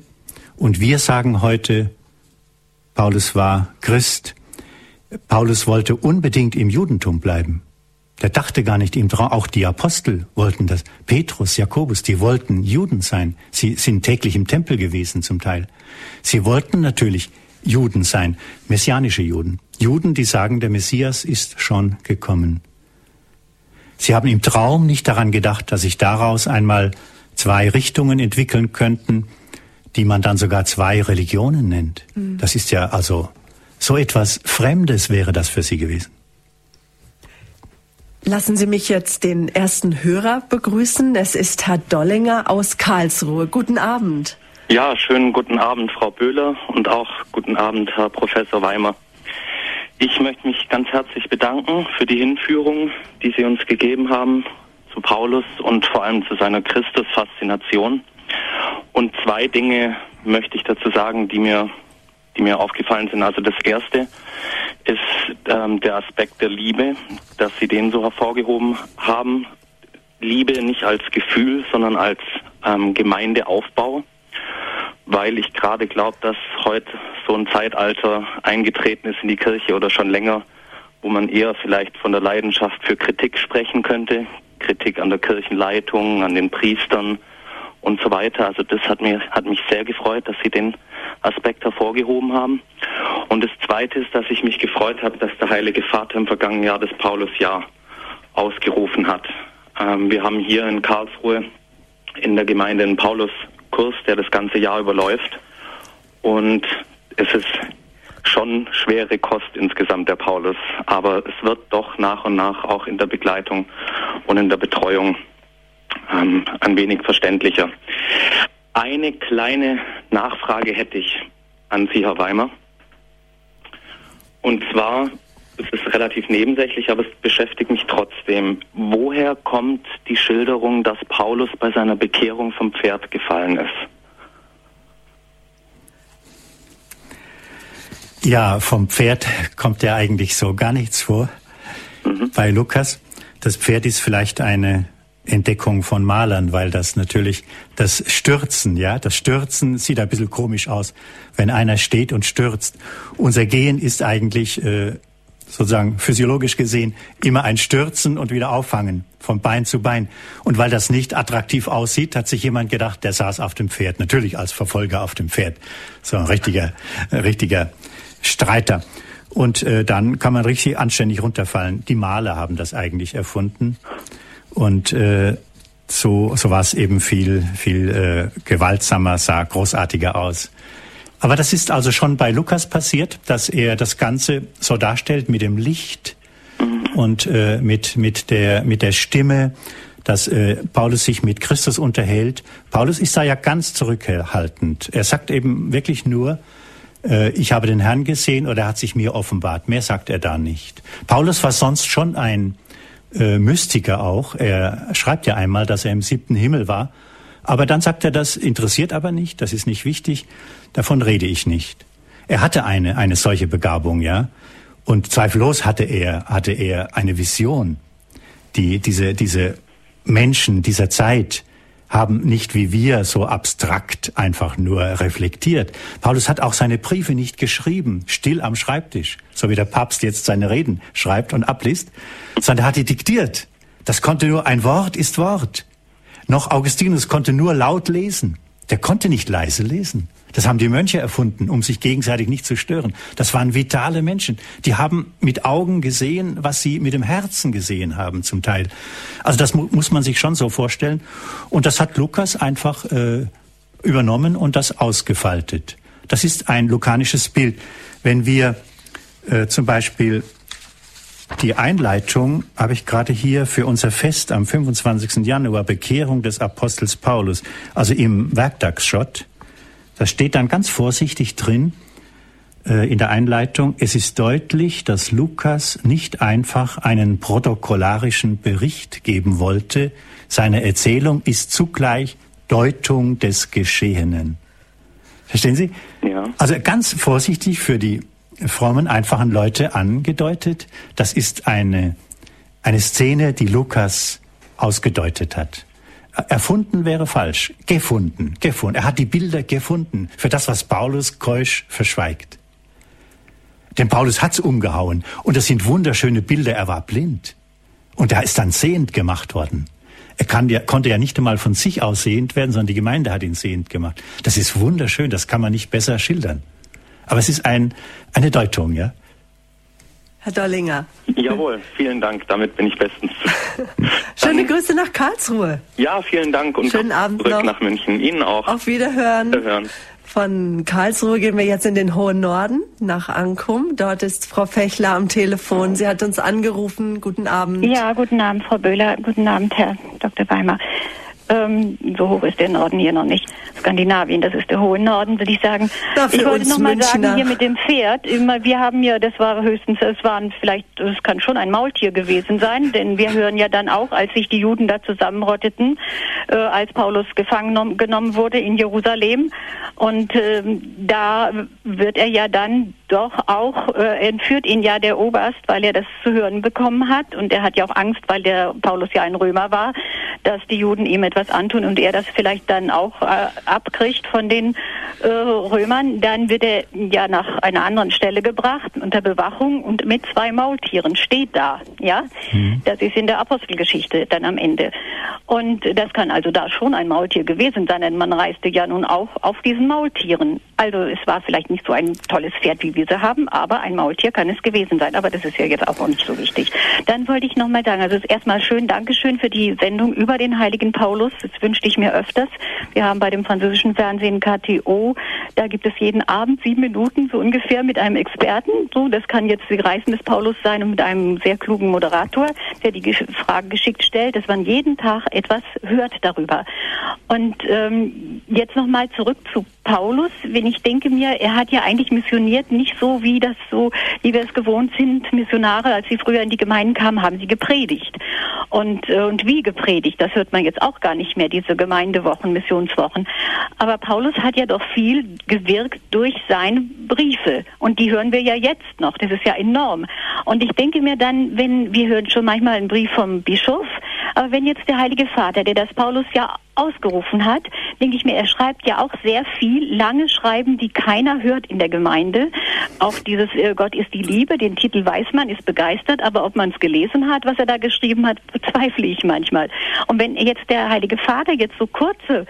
Und wir sagen heute, Paulus war Christ. Paulus wollte unbedingt im Judentum bleiben. Der dachte gar nicht im Traum. Auch die Apostel wollten das. Petrus, Jakobus, die wollten Juden sein. Sie sind täglich im Tempel gewesen zum Teil. Sie wollten natürlich Juden sein, messianische Juden. Juden, die sagen, der Messias ist schon gekommen. Sie haben im Traum nicht daran gedacht, dass sich daraus einmal zwei Richtungen entwickeln könnten, die man dann sogar zwei Religionen nennt. Mhm. Das ist ja also so etwas Fremdes wäre das für Sie gewesen. Lassen Sie mich jetzt den ersten Hörer begrüßen. Es ist Herr Dollinger aus Karlsruhe. Guten Abend. Ja, schönen guten Abend, Frau Böhler, und auch guten Abend, Herr Professor Weimer. Ich möchte mich ganz herzlich bedanken für die Hinführung, die Sie uns gegeben haben zu Paulus und vor allem zu seiner Christusfaszination. Und zwei Dinge möchte ich dazu sagen, die mir die mir aufgefallen sind. Also das erste ist ähm, der Aspekt der Liebe, dass Sie den so hervorgehoben haben. Liebe nicht als Gefühl, sondern als ähm, Gemeindeaufbau, weil ich gerade glaube, dass heute so ein Zeitalter eingetreten ist in die Kirche oder schon länger, wo man eher vielleicht von der Leidenschaft für Kritik sprechen könnte. Kritik an der Kirchenleitung, an den Priestern und so weiter. Also das hat, mir, hat mich sehr gefreut, dass Sie den Aspekt hervorgehoben haben. Und das Zweite ist, dass ich mich gefreut habe, dass der Heilige Vater im vergangenen Jahr das Paulusjahr ausgerufen hat. Ähm, wir haben hier in Karlsruhe in der Gemeinde einen Pauluskurs, der das ganze Jahr überläuft. Und es ist schon schwere Kost insgesamt der Paulus, aber es wird doch nach und nach auch in der Begleitung und in der Betreuung ähm, ein wenig verständlicher. Eine kleine Nachfrage hätte ich an Sie, Herr Weimer. Und zwar, es ist relativ nebensächlich, aber es beschäftigt mich trotzdem. Woher kommt die Schilderung, dass Paulus bei seiner Bekehrung vom Pferd gefallen ist? Ja, vom Pferd kommt ja eigentlich so gar nichts vor mhm. bei Lukas. Das Pferd ist vielleicht eine Entdeckung von Malern, weil das natürlich das Stürzen, ja, das Stürzen sieht ein bisschen komisch aus, wenn einer steht und stürzt. Unser Gehen ist eigentlich äh, sozusagen physiologisch gesehen immer ein Stürzen und wieder auffangen von Bein zu Bein. Und weil das nicht attraktiv aussieht, hat sich jemand gedacht, der saß auf dem Pferd, natürlich als Verfolger auf dem Pferd, so ein richtiger, äh, richtiger Streiter. Und äh, dann kann man richtig anständig runterfallen. Die Maler haben das eigentlich erfunden. Und äh, so, so war es eben viel, viel äh, gewaltsamer, sah großartiger aus. Aber das ist also schon bei Lukas passiert, dass er das Ganze so darstellt mit dem Licht mhm. und äh, mit, mit, der, mit der Stimme, dass äh, Paulus sich mit Christus unterhält. Paulus ist da ja ganz zurückhaltend. Er sagt eben wirklich nur, äh, ich habe den Herrn gesehen oder er hat sich mir offenbart. Mehr sagt er da nicht. Paulus war sonst schon ein äh, Mystiker auch. Er schreibt ja einmal, dass er im siebten Himmel war. Aber dann sagt er, das interessiert aber nicht, das ist nicht wichtig, davon rede ich nicht. Er hatte eine, eine solche Begabung, ja. Und zweifellos hatte er, hatte er eine Vision, die, diese, diese Menschen dieser Zeit haben nicht wie wir so abstrakt einfach nur reflektiert. Paulus hat auch seine Briefe nicht geschrieben, still am Schreibtisch, so wie der Papst jetzt seine Reden schreibt und abliest, sondern er hat die diktiert. Das konnte nur, ein Wort ist Wort. Noch Augustinus konnte nur laut lesen. Der konnte nicht leise lesen. Das haben die Mönche erfunden, um sich gegenseitig nicht zu stören. Das waren vitale Menschen. Die haben mit Augen gesehen, was sie mit dem Herzen gesehen haben zum Teil. Also das mu muss man sich schon so vorstellen. Und das hat Lukas einfach äh, übernommen und das ausgefaltet. Das ist ein lukanisches Bild. Wenn wir äh, zum Beispiel die Einleitung habe ich gerade hier für unser Fest am 25. Januar, Bekehrung des Apostels Paulus, also im Werktagsschott. Da steht dann ganz vorsichtig drin äh, in der Einleitung, es ist deutlich, dass Lukas nicht einfach einen protokollarischen Bericht geben wollte. Seine Erzählung ist zugleich Deutung des Geschehenen. Verstehen Sie? Ja. Also ganz vorsichtig für die frommen, einfachen Leute angedeutet. Das ist eine, eine Szene, die Lukas ausgedeutet hat. Erfunden wäre falsch. Gefunden, gefunden. Er hat die Bilder gefunden für das, was Paulus keusch verschweigt. Denn Paulus hat's umgehauen und das sind wunderschöne Bilder. Er war blind und er ist dann sehend gemacht worden. Er kann, konnte ja nicht einmal von sich aus sehend werden, sondern die Gemeinde hat ihn sehend gemacht. Das ist wunderschön. Das kann man nicht besser schildern. Aber es ist ein, eine Deutung, ja. Herr Dollinger. Jawohl, vielen Dank. Damit bin ich bestens. *laughs* Schöne Dann, Grüße nach Karlsruhe. Ja, vielen Dank und Schönen Abend zurück noch. nach München. Ihnen auch. Auf Wiederhören. Wiederhören. Von Karlsruhe gehen wir jetzt in den hohen Norden, nach Ankum. Dort ist Frau Fechler am Telefon. Sie hat uns angerufen. Guten Abend. Ja, guten Abend, Frau Böhler. Guten Abend, Herr Dr. Weimar. Ähm, so hoch ist der Norden hier noch nicht. Skandinavien, das ist der hohe Norden, würde ich sagen. Da ich wollte noch mal Münchner. sagen, hier mit dem Pferd, immer, wir haben ja, das war höchstens, es waren vielleicht, es kann schon ein Maultier gewesen sein, denn wir hören ja dann auch, als sich die Juden da zusammenrotteten, äh, als Paulus gefangen genommen wurde in Jerusalem. Und äh, da wird er ja dann doch auch, äh, entführt ihn ja der Oberst, weil er das zu hören bekommen hat. Und er hat ja auch Angst, weil der Paulus ja ein Römer war, dass die Juden ihm etwas antun und er das vielleicht dann auch äh, abkriegt von den äh, Römern. Dann wird er ja nach einer anderen Stelle gebracht unter Bewachung und mit zwei Maultieren steht da. Ja, mhm. das ist in der Apostelgeschichte dann am Ende. Und das kann also da schon ein Maultier gewesen sein, denn man reiste ja nun auch auf diesen Maultieren. Also es war vielleicht nicht so ein tolles Pferd, wie wir sie haben, aber ein Maultier kann es gewesen sein. Aber das ist ja jetzt auch nicht so wichtig. Dann wollte ich nochmal sagen, also erstmal schön, Dankeschön für die Sendung über den heiligen Paulus. Das wünschte ich mir öfters. Wir haben bei dem französischen Fernsehen KTO, da gibt es jeden Abend sieben Minuten so ungefähr mit einem Experten. So, das kann jetzt die Reisen des Paulus sein und mit einem sehr klugen Moderator, der die Fragen geschickt stellt, dass man jeden Tag etwas hört darüber. Und ähm, jetzt nochmal zurück zu Paulus, wenn ich denke mir, er hat ja eigentlich missioniert, nicht so wie das so, wie wir es gewohnt sind, Missionare, als sie früher in die Gemeinden kamen, haben sie gepredigt. Und, äh, und wie gepredigt, das hört man jetzt auch gar nicht mehr, diese Gemeindewochen, Missionswochen. Aber Paulus hat ja doch viel gewirkt durch seine Briefe. Und die hören wir ja jetzt noch. Das ist ja enorm. Und ich denke mir dann, wenn, wir hören schon manchmal einen Brief vom Bischof, aber wenn jetzt der Heilige Vater, der das Paulus ja ausgerufen hat, denke ich mir, er schreibt ja auch sehr viel, lange Schreiben, die keiner hört in der Gemeinde. Auch dieses äh, Gott ist die Liebe, den Titel weiß man, ist begeistert, aber ob man es gelesen hat, was er da geschrieben hat, *laughs* bezweifle ich manchmal. Und wenn jetzt der Heilige Vater jetzt so kurze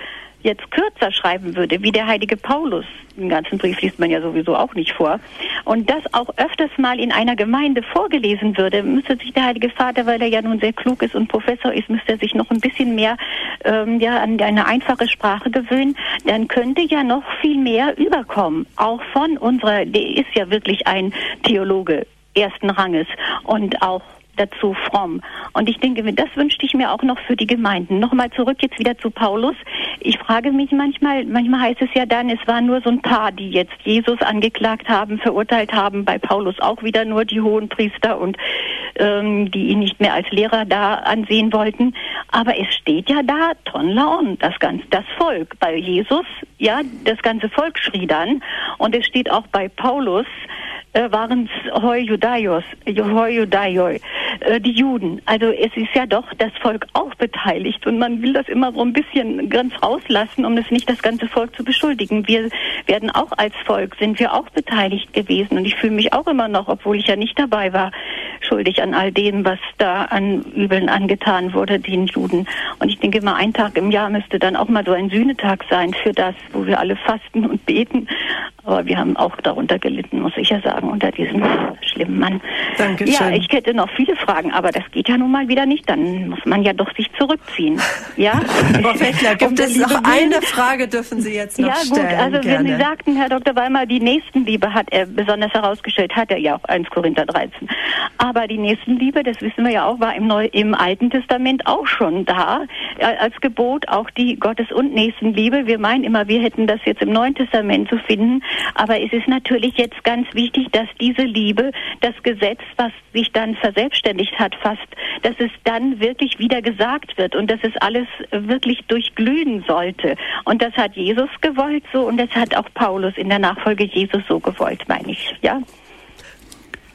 jetzt kürzer schreiben würde, wie der heilige Paulus, den ganzen Brief liest man ja sowieso auch nicht vor, und das auch öfters mal in einer Gemeinde vorgelesen würde, müsste sich der heilige Vater, weil er ja nun sehr klug ist und Professor ist, müsste er sich noch ein bisschen mehr ähm, ja, an eine einfache Sprache gewöhnen, dann könnte ja noch viel mehr überkommen, auch von unserer, der ist ja wirklich ein Theologe ersten Ranges. Und auch dazu fromm. Und ich denke, das wünschte ich mir auch noch für die Gemeinden. Nochmal zurück jetzt wieder zu Paulus. Ich frage mich manchmal, manchmal heißt es ja dann, es waren nur so ein paar, die jetzt Jesus angeklagt haben, verurteilt haben. Bei Paulus auch wieder nur die hohen Priester und ähm, die ihn nicht mehr als Lehrer da ansehen wollten. Aber es steht ja da, Ton Laon, das ganze, das Volk. Bei Jesus, ja, das ganze Volk schrie dann. Und es steht auch bei Paulus, äh, waren es Heujudaios, Heujudaioi, äh, die Juden. Also es ist ja doch das Volk auch beteiligt und man will das immer so ein bisschen ganz rauslassen, um es nicht das ganze Volk zu beschuldigen. Wir werden auch als Volk, sind wir auch beteiligt gewesen und ich fühle mich auch immer noch, obwohl ich ja nicht dabei war, schuldig an all dem, was da an Übeln angetan wurde, den Juden. Und ich denke mal, ein Tag im Jahr müsste dann auch mal so ein Sühnetag sein für das, wo wir alle fasten und beten. Aber wir haben auch darunter gelitten, muss ich ja sagen, unter diesem schlimmen Mann. Dankeschön. Ja, ich hätte noch viele Fragen, aber das geht ja nun mal wieder nicht. Dann muss man ja doch sich zurückziehen. Ja? *laughs* Frau Fechler, gibt es noch eine Frage, dürfen Sie jetzt noch stellen? Ja gut, also gerne. wenn Sie sagten, Herr Dr. Weimar, die Nächstenliebe hat er besonders herausgestellt, hat er ja auch 1 Korinther 13. Aber die Nächstenliebe, das wissen wir ja auch, war im, Neu im Alten Testament auch schon da, äh, als Gebot, auch die Gottes- und Nächstenliebe. Wir meinen immer, wir hätten das jetzt im Neuen Testament zu finden. Aber es ist natürlich jetzt ganz wichtig, dass diese Liebe, das Gesetz, was sich dann verselbstständigt hat fast, dass es dann wirklich wieder gesagt wird und dass es alles wirklich durchglühen sollte. Und das hat Jesus gewollt so und das hat auch Paulus in der Nachfolge Jesus so gewollt, meine ich. Ja?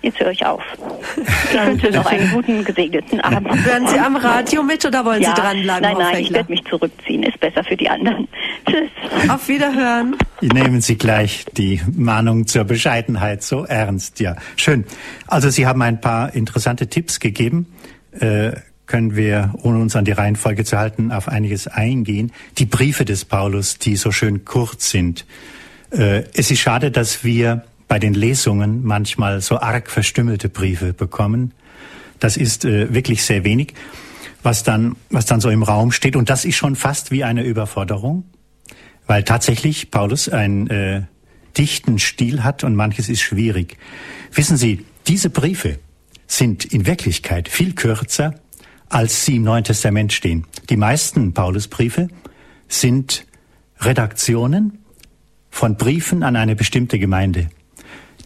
Jetzt höre ich auf. Ich wünsche noch einen guten, gesegneten Abend. Hören Sie am Radio mit oder wollen ja, Sie dranbleiben, Nein, nein, ich werde mich zurückziehen. Ist besser für die anderen. Tschüss. Auf Wiederhören. Nehmen Sie gleich die Mahnung zur Bescheidenheit so ernst, ja. Schön. Also Sie haben ein paar interessante Tipps gegeben. Äh, können wir, ohne uns an die Reihenfolge zu halten, auf einiges eingehen. Die Briefe des Paulus, die so schön kurz sind. Äh, es ist schade, dass wir bei den Lesungen manchmal so arg verstümmelte Briefe bekommen. Das ist äh, wirklich sehr wenig, was dann, was dann so im Raum steht. Und das ist schon fast wie eine Überforderung, weil tatsächlich Paulus einen äh, dichten Stil hat und manches ist schwierig. Wissen Sie, diese Briefe sind in Wirklichkeit viel kürzer, als sie im Neuen Testament stehen. Die meisten Paulusbriefe sind Redaktionen von Briefen an eine bestimmte Gemeinde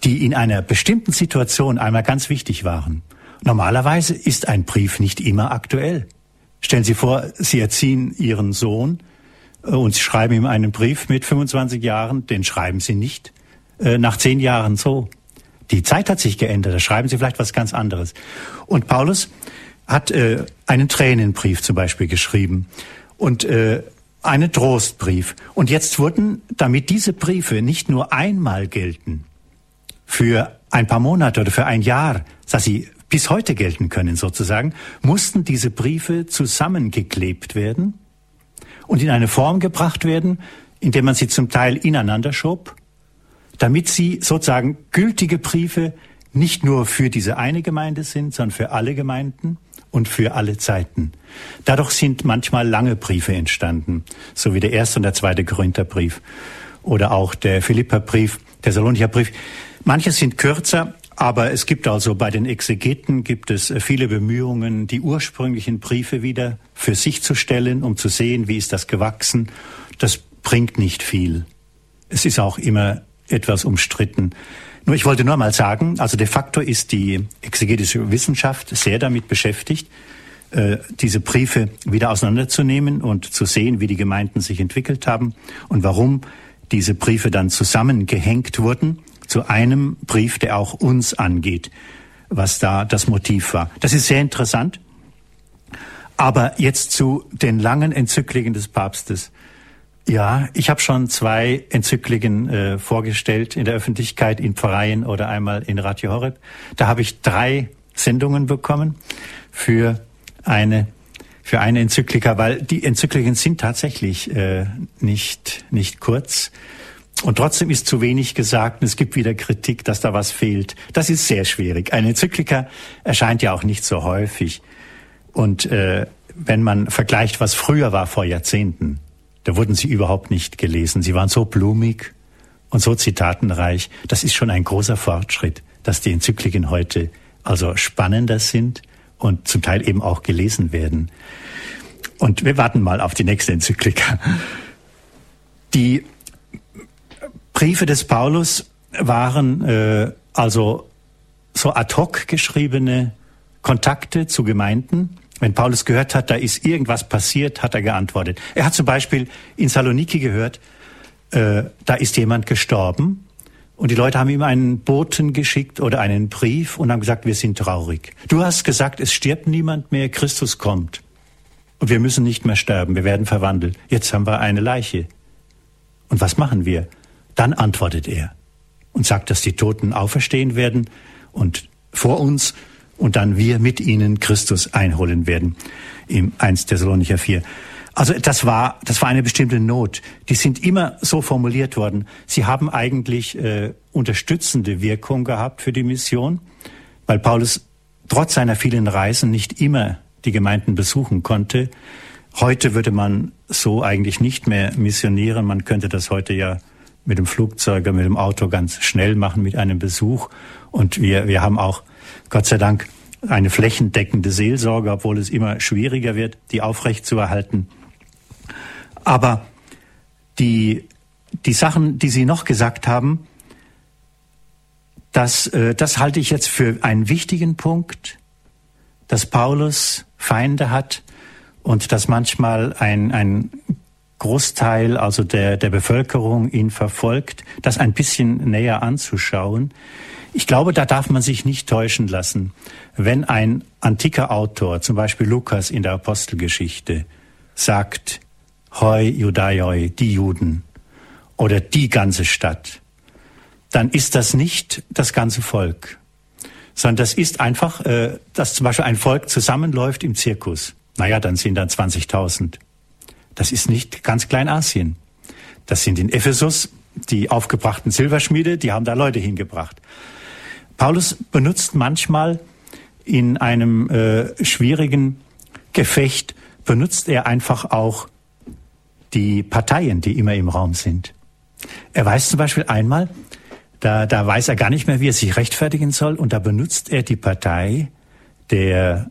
die in einer bestimmten Situation einmal ganz wichtig waren. Normalerweise ist ein Brief nicht immer aktuell. Stellen Sie vor, Sie erziehen Ihren Sohn äh, und Sie schreiben ihm einen Brief mit 25 Jahren, den schreiben Sie nicht äh, nach zehn Jahren so. Die Zeit hat sich geändert, da schreiben Sie vielleicht was ganz anderes. Und Paulus hat äh, einen Tränenbrief zum Beispiel geschrieben und äh, einen Trostbrief. Und jetzt wurden, damit diese Briefe nicht nur einmal gelten, für ein paar Monate oder für ein Jahr, dass sie bis heute gelten können sozusagen, mussten diese Briefe zusammengeklebt werden und in eine Form gebracht werden, indem man sie zum Teil ineinander schob, damit sie sozusagen gültige Briefe nicht nur für diese eine Gemeinde sind, sondern für alle Gemeinden und für alle Zeiten. Dadurch sind manchmal lange Briefe entstanden, so wie der erste und der zweite Korintherbrief oder auch der Philipperbrief, der Salonicher Brief. Manche sind kürzer, aber es gibt also bei den Exegeten gibt es viele Bemühungen, die ursprünglichen Briefe wieder für sich zu stellen, um zu sehen, wie ist das gewachsen. Das bringt nicht viel. Es ist auch immer etwas umstritten. Nur ich wollte nur mal sagen, also de facto ist die exegetische Wissenschaft sehr damit beschäftigt, äh, diese Briefe wieder auseinanderzunehmen und zu sehen, wie die Gemeinden sich entwickelt haben und warum diese Briefe dann zusammengehängt wurden zu einem Brief, der auch uns angeht, was da das Motiv war. Das ist sehr interessant. Aber jetzt zu den langen Enzykliken des Papstes. Ja, ich habe schon zwei Enzykliken äh, vorgestellt in der Öffentlichkeit, in Pfarreien oder einmal in Radio Horeb. Da habe ich drei Sendungen bekommen für eine für eine Enzyklika, weil die Enzykliken sind tatsächlich äh, nicht, nicht kurz. Und trotzdem ist zu wenig gesagt und es gibt wieder Kritik, dass da was fehlt. Das ist sehr schwierig. Eine Enzyklika erscheint ja auch nicht so häufig. Und äh, wenn man vergleicht, was früher war vor Jahrzehnten, da wurden sie überhaupt nicht gelesen. Sie waren so blumig und so zitatenreich. Das ist schon ein großer Fortschritt, dass die Enzykliken heute also spannender sind und zum Teil eben auch gelesen werden. Und wir warten mal auf die nächste Enzyklika. Die Briefe des Paulus waren äh, also so ad hoc geschriebene Kontakte zu Gemeinden. Wenn Paulus gehört hat, da ist irgendwas passiert, hat er geantwortet. Er hat zum Beispiel in Saloniki gehört, äh, da ist jemand gestorben und die Leute haben ihm einen Boten geschickt oder einen Brief und haben gesagt, wir sind traurig. Du hast gesagt, es stirbt niemand mehr, Christus kommt. Und wir müssen nicht mehr sterben, wir werden verwandelt. Jetzt haben wir eine Leiche. Und was machen wir? Dann antwortet er und sagt, dass die Toten auferstehen werden und vor uns und dann wir mit ihnen Christus einholen werden im 1 Thessalonicher 4. Also das war, das war eine bestimmte Not. Die sind immer so formuliert worden. Sie haben eigentlich äh, unterstützende Wirkung gehabt für die Mission, weil Paulus trotz seiner vielen Reisen nicht immer die Gemeinden besuchen konnte. Heute würde man so eigentlich nicht mehr missionieren. Man könnte das heute ja mit dem Flugzeug, mit dem Auto ganz schnell machen mit einem Besuch. Und wir, wir haben auch, Gott sei Dank, eine flächendeckende Seelsorge, obwohl es immer schwieriger wird, die aufrechtzuerhalten. Aber die, die Sachen, die Sie noch gesagt haben, das, äh, das halte ich jetzt für einen wichtigen Punkt, dass Paulus Feinde hat und dass manchmal ein, ein Großteil also der, der Bevölkerung ihn verfolgt, das ein bisschen näher anzuschauen. Ich glaube, da darf man sich nicht täuschen lassen. Wenn ein antiker Autor, zum Beispiel Lukas in der Apostelgeschichte, sagt, Hoi Judaioi, die Juden oder die ganze Stadt, dann ist das nicht das ganze Volk, sondern das ist einfach, äh, dass zum Beispiel ein Volk zusammenläuft im Zirkus. Naja, dann sind dann 20.000. Das ist nicht ganz Kleinasien. Das sind in Ephesus die aufgebrachten Silberschmiede, die haben da Leute hingebracht. Paulus benutzt manchmal in einem äh, schwierigen Gefecht, benutzt er einfach auch die Parteien, die immer im Raum sind. Er weiß zum Beispiel einmal, da, da weiß er gar nicht mehr, wie er sich rechtfertigen soll, und da benutzt er die Partei der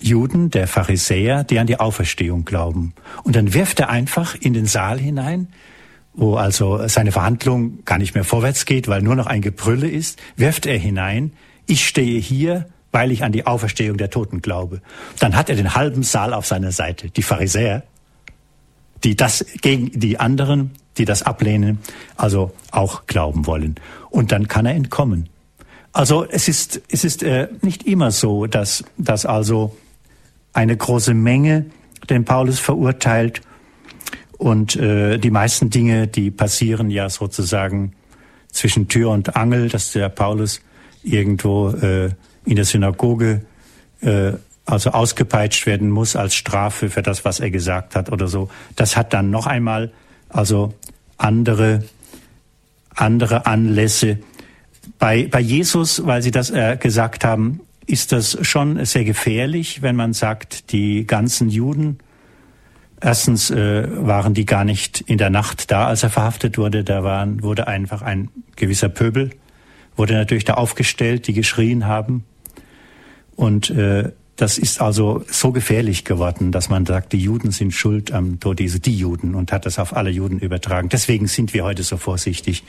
Juden, der Pharisäer, die an die Auferstehung glauben. Und dann wirft er einfach in den Saal hinein, wo also seine Verhandlung gar nicht mehr vorwärts geht, weil nur noch ein Gebrülle ist, wirft er hinein, ich stehe hier, weil ich an die Auferstehung der Toten glaube. Dann hat er den halben Saal auf seiner Seite, die Pharisäer, die das gegen die anderen, die das ablehnen, also auch glauben wollen. Und dann kann er entkommen. Also es ist, es ist äh, nicht immer so, dass, dass also eine große Menge den Paulus verurteilt und äh, die meisten Dinge, die passieren ja sozusagen zwischen Tür und Angel, dass der Paulus irgendwo äh, in der Synagoge äh, also ausgepeitscht werden muss als Strafe für das, was er gesagt hat oder so. Das hat dann noch einmal also andere andere Anlässe. Bei, bei Jesus, weil Sie das äh, gesagt haben, ist das schon sehr gefährlich, wenn man sagt, die ganzen Juden, erstens äh, waren die gar nicht in der Nacht da, als er verhaftet wurde, da waren, wurde einfach ein gewisser Pöbel, wurde natürlich da aufgestellt, die geschrien haben. Und äh, das ist also so gefährlich geworden, dass man sagt, die Juden sind schuld am Tod Jesu, die Juden, und hat das auf alle Juden übertragen. Deswegen sind wir heute so vorsichtig.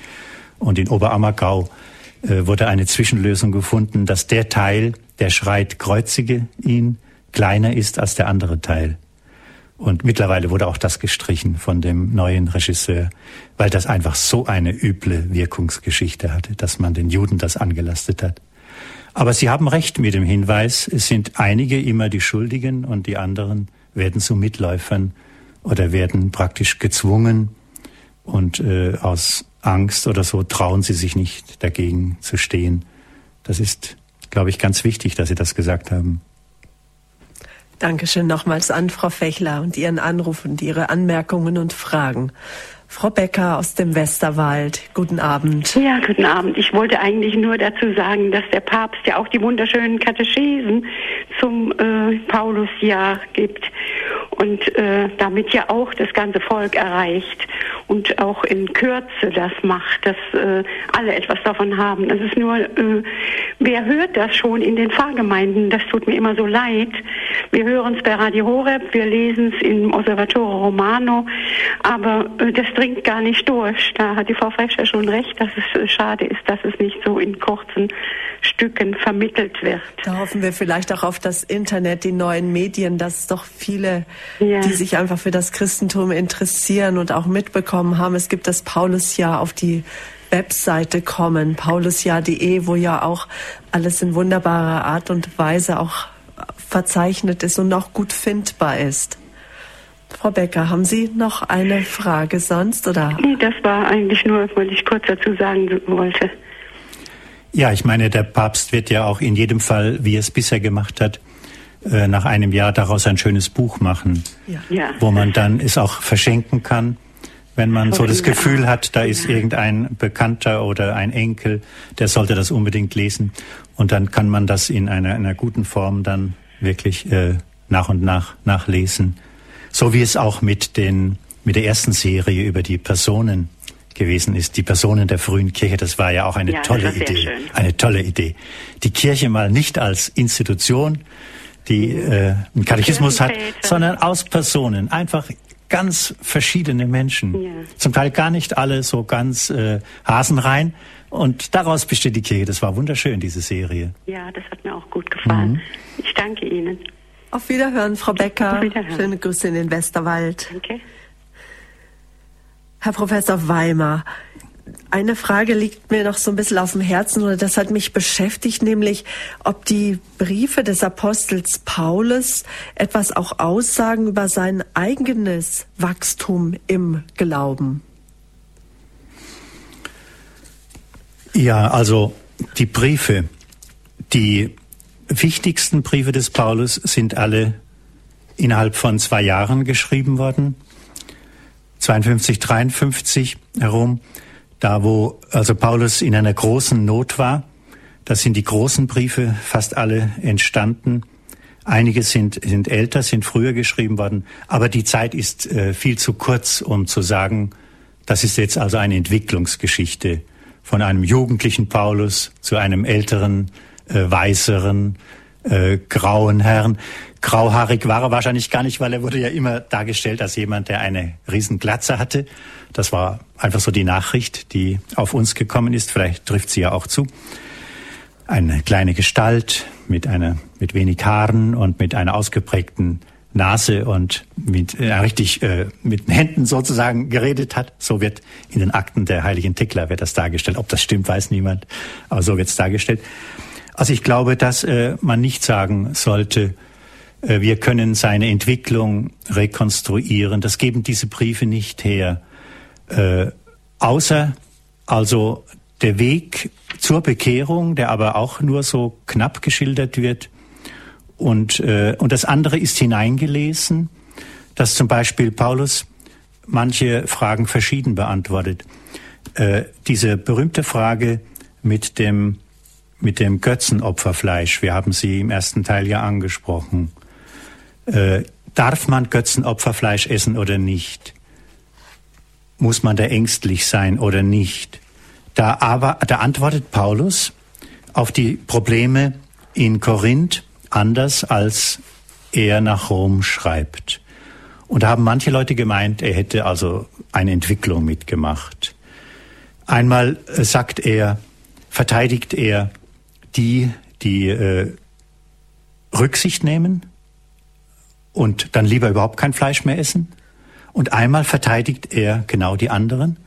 Und in Oberammergau äh, wurde eine Zwischenlösung gefunden, dass der Teil, der schreit, kreuzige ihn, kleiner ist als der andere Teil. Und mittlerweile wurde auch das gestrichen von dem neuen Regisseur, weil das einfach so eine üble Wirkungsgeschichte hatte, dass man den Juden das angelastet hat. Aber Sie haben recht mit dem Hinweis, es sind einige immer die Schuldigen und die anderen werden zu Mitläufern oder werden praktisch gezwungen und äh, aus Angst oder so trauen sie sich nicht dagegen zu stehen. Das ist glaube ich, ganz wichtig, dass Sie das gesagt haben. Dankeschön nochmals an Frau Fechler und Ihren Anruf und Ihre Anmerkungen und Fragen. Frau Becker aus dem Westerwald, guten Abend. Ja, guten Abend. Ich wollte eigentlich nur dazu sagen, dass der Papst ja auch die wunderschönen Katechesen zum äh, Paulusjahr gibt und äh, damit ja auch das ganze Volk erreicht und auch in Kürze das macht, dass äh, alle etwas davon haben. Das ist nur, äh, wer hört das schon in den Pfarrgemeinden? Das tut mir immer so leid. Wir hören es bei Radio Horeb, wir lesen es im Osservatore Romano, aber äh, das dringt gar nicht durch. Da hat die Frau Frescher schon recht, dass es schade ist, dass es nicht so in kurzen Stücken vermittelt wird. Da hoffen wir vielleicht auch auf das Internet, die neuen Medien, dass doch viele, ja. die sich einfach für das Christentum interessieren und auch mitbekommen haben, es gibt das Paulusjahr auf die Webseite kommen, paulusjahr.de, wo ja auch alles in wunderbarer Art und Weise auch verzeichnet ist und auch gut findbar ist. Frau Becker, haben Sie noch eine Frage sonst oder? Nee, das war eigentlich nur, was ich kurz dazu sagen wollte. Ja, ich meine, der Papst wird ja auch in jedem Fall, wie er es bisher gemacht hat, äh, nach einem Jahr daraus ein schönes Buch machen, ja. wo man dann es auch verschenken kann. Wenn man so das Gefühl hat, da ist irgendein Bekannter oder ein Enkel, der sollte das unbedingt lesen. Und dann kann man das in einer, einer guten Form dann wirklich äh, nach und nach nachlesen. So wie es auch mit den mit der ersten Serie über die Personen gewesen ist, die Personen der frühen Kirche. Das war ja auch eine ja, tolle Idee. Eine tolle Idee. Die Kirche mal nicht als Institution, die äh, einen Katechismus hat, sondern aus Personen. Einfach ganz verschiedene Menschen. Ja. Zum Teil gar nicht alle so ganz äh, hasenrein. Und daraus besteht die Kirche. Das war wunderschön, diese Serie. Ja, das hat mir auch gut gefallen. Mhm. Ich danke Ihnen. Auf Wiederhören, Frau Becker. Auf Wiederhören. Schöne Grüße in den Westerwald. Danke. Herr Professor Weimar, eine Frage liegt mir noch so ein bisschen auf dem Herzen oder das hat mich beschäftigt, nämlich ob die Briefe des Apostels Paulus etwas auch aussagen über sein eigenes Wachstum im Glauben. Ja, also die Briefe, die wichtigsten Briefe des Paulus sind alle innerhalb von zwei Jahren geschrieben worden. 52, 53 herum, da wo also Paulus in einer großen Not war. Da sind die großen Briefe fast alle entstanden. Einige sind, sind älter, sind früher geschrieben worden, aber die Zeit ist äh, viel zu kurz, um zu sagen, das ist jetzt also eine Entwicklungsgeschichte von einem jugendlichen Paulus zu einem älteren, äh, weiseren, äh, grauen Herrn. Grauhaarig war er wahrscheinlich gar nicht, weil er wurde ja immer dargestellt als jemand, der eine Riesenglatze hatte. Das war einfach so die Nachricht, die auf uns gekommen ist. Vielleicht trifft sie ja auch zu. Eine kleine Gestalt mit einer, mit wenig Haaren und mit einer ausgeprägten Nase und mit äh, richtig äh, mit den Händen sozusagen geredet hat. So wird in den Akten der heiligen Tekla wird das dargestellt. Ob das stimmt, weiß niemand, aber so wird es dargestellt. Also ich glaube, dass äh, man nicht sagen sollte, äh, wir können seine Entwicklung rekonstruieren. Das geben diese Briefe nicht her. Äh, außer also der Weg zur Bekehrung, der aber auch nur so knapp geschildert wird. Und, äh, und das andere ist hineingelesen, dass zum Beispiel Paulus manche Fragen verschieden beantwortet. Äh, diese berühmte Frage mit dem, mit dem Götzenopferfleisch, wir haben sie im ersten Teil ja angesprochen äh, darf man Götzenopferfleisch essen oder nicht? Muss man da ängstlich sein oder nicht? Da aber, da antwortet Paulus auf die Probleme in Korinth anders, als er nach Rom schreibt. Und da haben manche Leute gemeint, er hätte also eine Entwicklung mitgemacht. Einmal äh, sagt er, verteidigt er die, die äh, Rücksicht nehmen und dann lieber überhaupt kein Fleisch mehr essen. Und einmal verteidigt er genau die anderen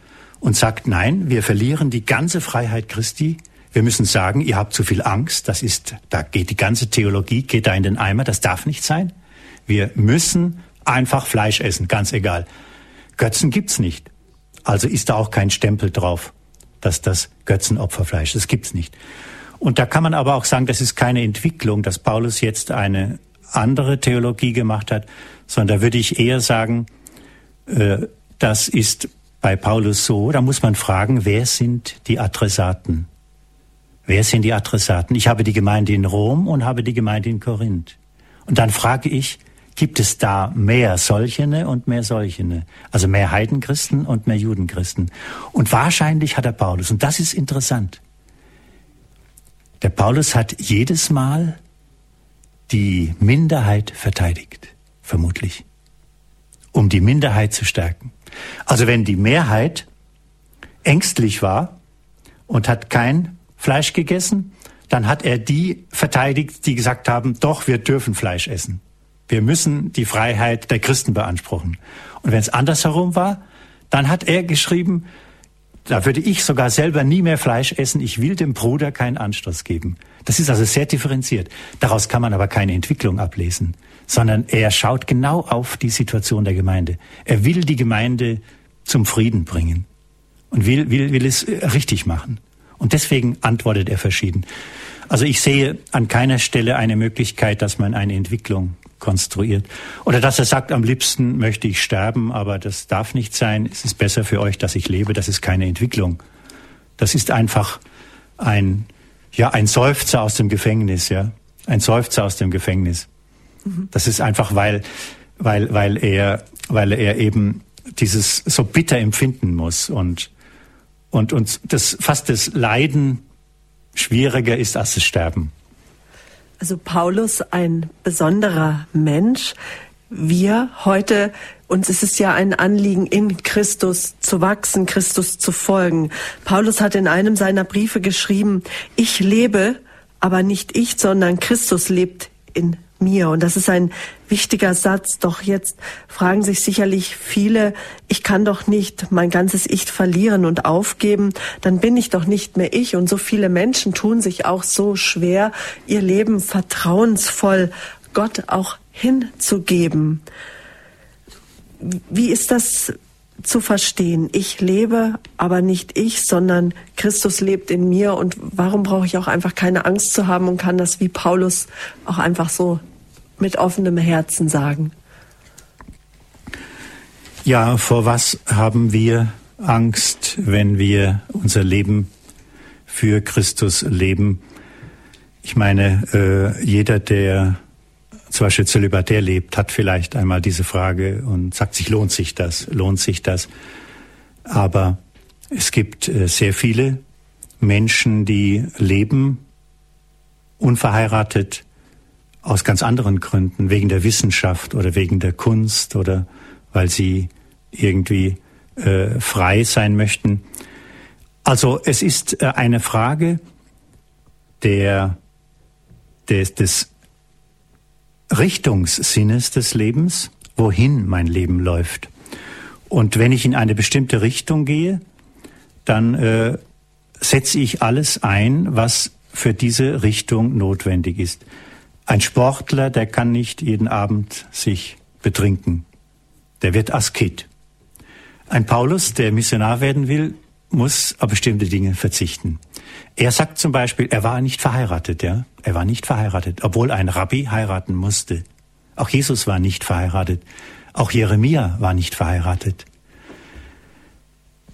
und sagt, nein, wir verlieren die ganze Freiheit Christi. Wir müssen sagen, ihr habt zu viel Angst. Das ist, da geht die ganze Theologie, geht da in den Eimer. Das darf nicht sein. Wir müssen einfach Fleisch essen, ganz egal. Götzen gibt's nicht. Also ist da auch kein Stempel drauf, dass das Götzenopferfleisch, das gibt's nicht. Und da kann man aber auch sagen, das ist keine Entwicklung, dass Paulus jetzt eine andere Theologie gemacht hat, sondern da würde ich eher sagen, äh, das ist bei Paulus so, da muss man fragen, wer sind die Adressaten? Wer sind die Adressaten? Ich habe die Gemeinde in Rom und habe die Gemeinde in Korinth. Und dann frage ich, gibt es da mehr solchene und mehr solchene? Also mehr Heidenchristen und mehr Judenchristen. Und wahrscheinlich hat der Paulus, und das ist interessant, der Paulus hat jedes Mal die Minderheit verteidigt, vermutlich, um die Minderheit zu stärken. Also wenn die Mehrheit ängstlich war und hat kein Fleisch gegessen, dann hat er die verteidigt, die gesagt haben, doch, wir dürfen Fleisch essen. Wir müssen die Freiheit der Christen beanspruchen. Und wenn es andersherum war, dann hat er geschrieben, da würde ich sogar selber nie mehr Fleisch essen. Ich will dem Bruder keinen Anstoß geben. Das ist also sehr differenziert. Daraus kann man aber keine Entwicklung ablesen, sondern er schaut genau auf die Situation der Gemeinde. Er will die Gemeinde zum Frieden bringen und will, will, will es richtig machen. Und deswegen antwortet er verschieden. Also ich sehe an keiner Stelle eine Möglichkeit, dass man eine Entwicklung konstruiert. Oder dass er sagt, am liebsten möchte ich sterben, aber das darf nicht sein. Es ist besser für euch, dass ich lebe. Das ist keine Entwicklung. Das ist einfach ein, ja, ein Seufzer aus dem Gefängnis, ja. Ein Seufzer aus dem Gefängnis. Mhm. Das ist einfach, weil, weil, weil er, weil er eben dieses so bitter empfinden muss und, und, und das fast das Leiden schwieriger ist als das Sterben. Also Paulus ein besonderer Mensch. Wir heute, uns ist es ja ein Anliegen, in Christus zu wachsen, Christus zu folgen. Paulus hat in einem seiner Briefe geschrieben, ich lebe, aber nicht ich, sondern Christus lebt in mir. Und das ist ein wichtiger Satz. Doch jetzt fragen sich sicherlich viele, ich kann doch nicht mein ganzes Ich verlieren und aufgeben, dann bin ich doch nicht mehr ich. Und so viele Menschen tun sich auch so schwer, ihr Leben vertrauensvoll Gott auch hinzugeben. Wie ist das zu verstehen. Ich lebe, aber nicht ich, sondern Christus lebt in mir. Und warum brauche ich auch einfach keine Angst zu haben und kann das wie Paulus auch einfach so mit offenem Herzen sagen? Ja, vor was haben wir Angst, wenn wir unser Leben für Christus leben? Ich meine, äh, jeder, der zum Beispiel zölibatär lebt, hat vielleicht einmal diese Frage und sagt sich, lohnt sich das? Lohnt sich das? Aber es gibt äh, sehr viele Menschen, die leben unverheiratet, aus ganz anderen Gründen, wegen der Wissenschaft oder wegen der Kunst oder weil sie irgendwie äh, frei sein möchten. Also es ist äh, eine Frage der, des, des Richtungssinnes des Lebens, wohin mein Leben läuft. Und wenn ich in eine bestimmte Richtung gehe, dann äh, setze ich alles ein, was für diese Richtung notwendig ist. Ein Sportler, der kann nicht jeden Abend sich betrinken. Der wird Asket. Ein Paulus, der Missionar werden will, muss auf bestimmte Dinge verzichten. Er sagt zum Beispiel, er war nicht verheiratet, ja. Er war nicht verheiratet, obwohl ein Rabbi heiraten musste. Auch Jesus war nicht verheiratet. Auch Jeremia war nicht verheiratet.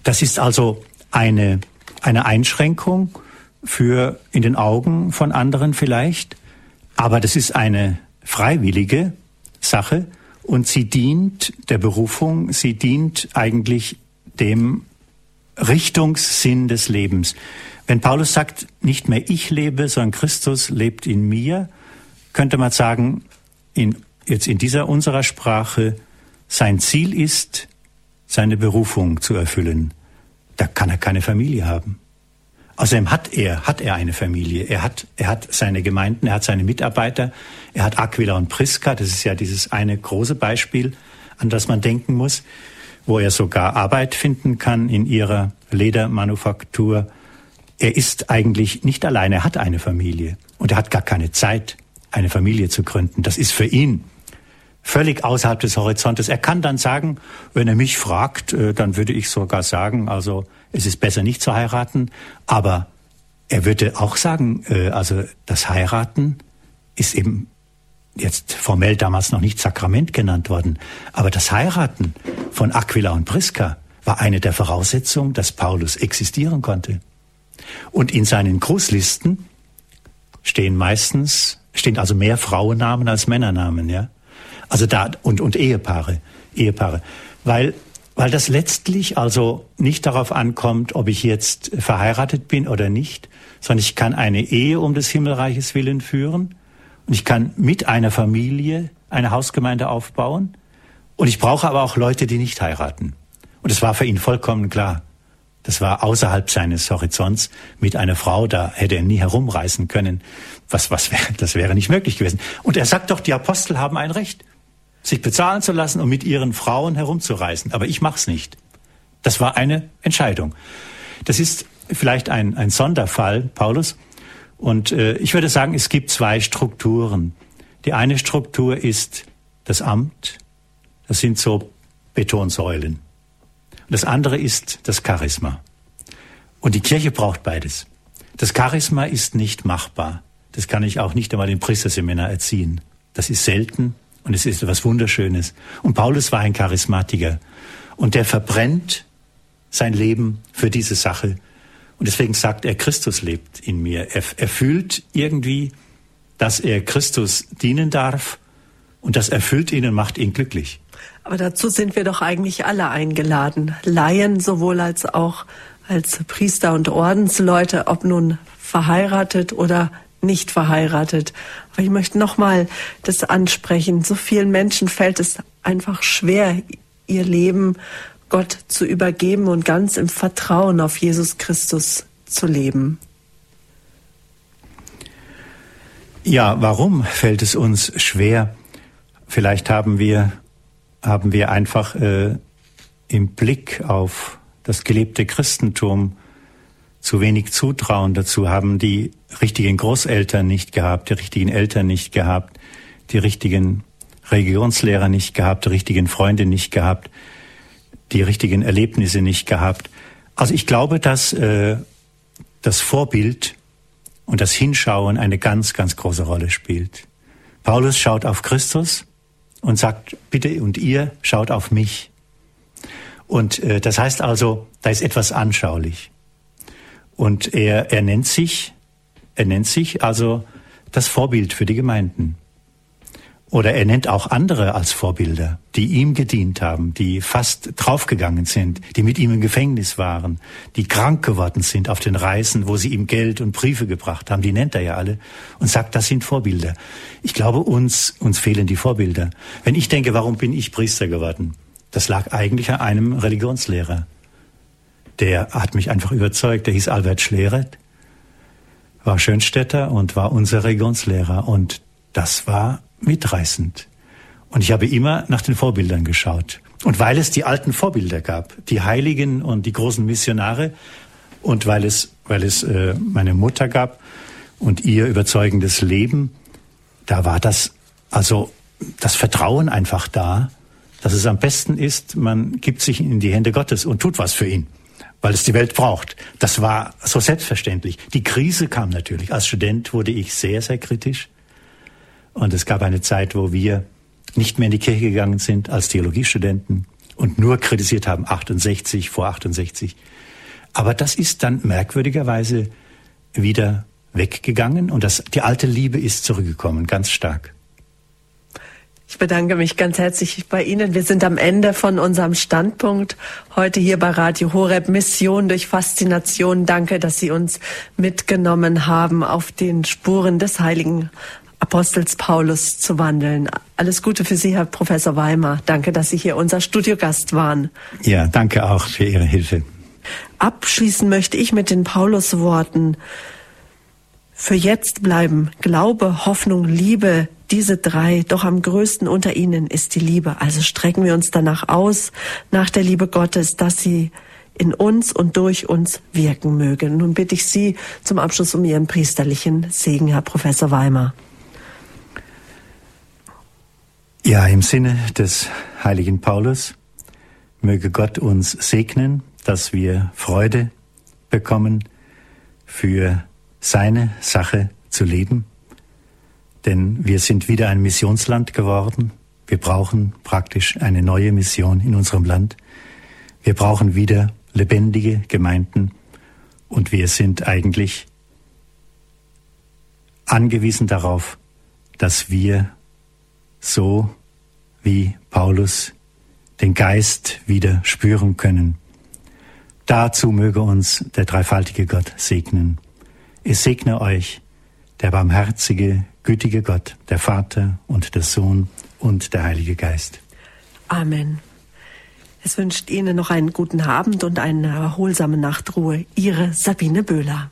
Das ist also eine, eine Einschränkung für in den Augen von anderen vielleicht, aber das ist eine freiwillige Sache und sie dient der Berufung, sie dient eigentlich dem Richtungssinn des Lebens. Wenn Paulus sagt, nicht mehr ich lebe, sondern Christus lebt in mir, könnte man sagen, in, jetzt in dieser unserer Sprache, sein Ziel ist, seine Berufung zu erfüllen. Da kann er keine Familie haben. Außerdem hat er, hat er eine Familie. Er hat, er hat seine Gemeinden, er hat seine Mitarbeiter, er hat Aquila und Priska. Das ist ja dieses eine große Beispiel, an das man denken muss, wo er sogar Arbeit finden kann in ihrer Ledermanufaktur. Er ist eigentlich nicht alleine, er hat eine Familie und er hat gar keine Zeit, eine Familie zu gründen. Das ist für ihn völlig außerhalb des Horizontes. Er kann dann sagen, wenn er mich fragt, äh, dann würde ich sogar sagen, also es ist besser nicht zu heiraten, aber er würde auch sagen, äh, also das Heiraten ist eben jetzt formell damals noch nicht Sakrament genannt worden, aber das Heiraten von Aquila und Priska war eine der Voraussetzungen, dass Paulus existieren konnte. Und in seinen Grußlisten stehen meistens, stehen also mehr Frauennamen als Männernamen, ja. Also da, und, und Ehepaare, Ehepaare. Weil, weil das letztlich also nicht darauf ankommt, ob ich jetzt verheiratet bin oder nicht, sondern ich kann eine Ehe um des Himmelreiches willen führen und ich kann mit einer Familie eine Hausgemeinde aufbauen und ich brauche aber auch Leute, die nicht heiraten. Und es war für ihn vollkommen klar. Das war außerhalb seines Horizonts mit einer Frau, da hätte er nie herumreisen können. Was, was wäre, das wäre nicht möglich gewesen. Und er sagt doch, die Apostel haben ein Recht, sich bezahlen zu lassen und mit ihren Frauen herumzureisen. Aber ich mach's nicht. Das war eine Entscheidung. Das ist vielleicht ein, ein Sonderfall, Paulus. Und äh, ich würde sagen, es gibt zwei Strukturen. Die eine Struktur ist das Amt. Das sind so Betonsäulen. Das andere ist das Charisma. Und die Kirche braucht beides. Das Charisma ist nicht machbar. Das kann ich auch nicht einmal im Priesterseminar erziehen. Das ist selten und es ist etwas Wunderschönes. Und Paulus war ein Charismatiker. Und der verbrennt sein Leben für diese Sache. Und deswegen sagt er, Christus lebt in mir. Er, er fühlt irgendwie, dass er Christus dienen darf und das erfüllt ihn und macht ihn glücklich. Aber dazu sind wir doch eigentlich alle eingeladen. Laien sowohl als auch als Priester und Ordensleute, ob nun verheiratet oder nicht verheiratet. Aber ich möchte nochmal das ansprechen. So vielen Menschen fällt es einfach schwer, ihr Leben Gott zu übergeben und ganz im Vertrauen auf Jesus Christus zu leben. Ja, warum fällt es uns schwer? Vielleicht haben wir haben wir einfach äh, im Blick auf das gelebte Christentum zu wenig Zutrauen dazu, haben die richtigen Großeltern nicht gehabt, die richtigen Eltern nicht gehabt, die richtigen Religionslehrer nicht gehabt, die richtigen Freunde nicht gehabt, die richtigen Erlebnisse nicht gehabt. Also ich glaube, dass äh, das Vorbild und das Hinschauen eine ganz, ganz große Rolle spielt. Paulus schaut auf Christus und sagt, bitte und ihr schaut auf mich. Und äh, das heißt also, da ist etwas anschaulich. Und er, er nennt sich, er nennt sich also das Vorbild für die Gemeinden. Oder er nennt auch andere als Vorbilder, die ihm gedient haben, die fast draufgegangen sind, die mit ihm im Gefängnis waren, die krank geworden sind auf den Reisen, wo sie ihm Geld und Briefe gebracht haben. Die nennt er ja alle und sagt, das sind Vorbilder. Ich glaube, uns, uns fehlen die Vorbilder. Wenn ich denke, warum bin ich Priester geworden? Das lag eigentlich an einem Religionslehrer. Der hat mich einfach überzeugt. Der hieß Albert Schleret, war Schönstädter und war unser Religionslehrer. Und das war mitreißend. Und ich habe immer nach den Vorbildern geschaut. Und weil es die alten Vorbilder gab, die Heiligen und die großen Missionare, und weil es, weil es äh, meine Mutter gab und ihr überzeugendes Leben, da war das, also das Vertrauen einfach da, dass es am besten ist, man gibt sich in die Hände Gottes und tut was für ihn, weil es die Welt braucht. Das war so selbstverständlich. Die Krise kam natürlich. Als Student wurde ich sehr, sehr kritisch. Und es gab eine Zeit, wo wir nicht mehr in die Kirche gegangen sind als Theologiestudenten und nur kritisiert haben 68 vor 68. Aber das ist dann merkwürdigerweise wieder weggegangen und das, die alte Liebe ist zurückgekommen, ganz stark. Ich bedanke mich ganz herzlich bei Ihnen. Wir sind am Ende von unserem Standpunkt heute hier bei Radio Horeb Mission durch Faszination. Danke, dass Sie uns mitgenommen haben auf den Spuren des heiligen Apostels Paulus zu wandeln. Alles Gute für Sie, Herr Professor Weimar. Danke, dass Sie hier unser Studiogast waren. Ja, danke auch für Ihre Hilfe. Abschließen möchte ich mit den Paulus-Worten. Für jetzt bleiben Glaube, Hoffnung, Liebe, diese drei, doch am größten unter ihnen ist die Liebe. Also strecken wir uns danach aus, nach der Liebe Gottes, dass sie in uns und durch uns wirken möge. Nun bitte ich Sie zum Abschluss um Ihren priesterlichen Segen, Herr Professor Weimar. Ja, im Sinne des heiligen Paulus möge Gott uns segnen, dass wir Freude bekommen, für seine Sache zu leben denn wir sind wieder ein Missionsland geworden. Wir brauchen praktisch eine neue Mission in unserem Land. Wir brauchen wieder lebendige Gemeinden und wir sind eigentlich angewiesen darauf, dass wir so wie Paulus den Geist wieder spüren können. Dazu möge uns der dreifaltige Gott segnen. Es segne euch der barmherzige, gütige Gott, der Vater und der Sohn und der Heilige Geist. Amen. Es wünscht Ihnen noch einen guten Abend und eine erholsame Nachtruhe. Ihre Sabine Böhler.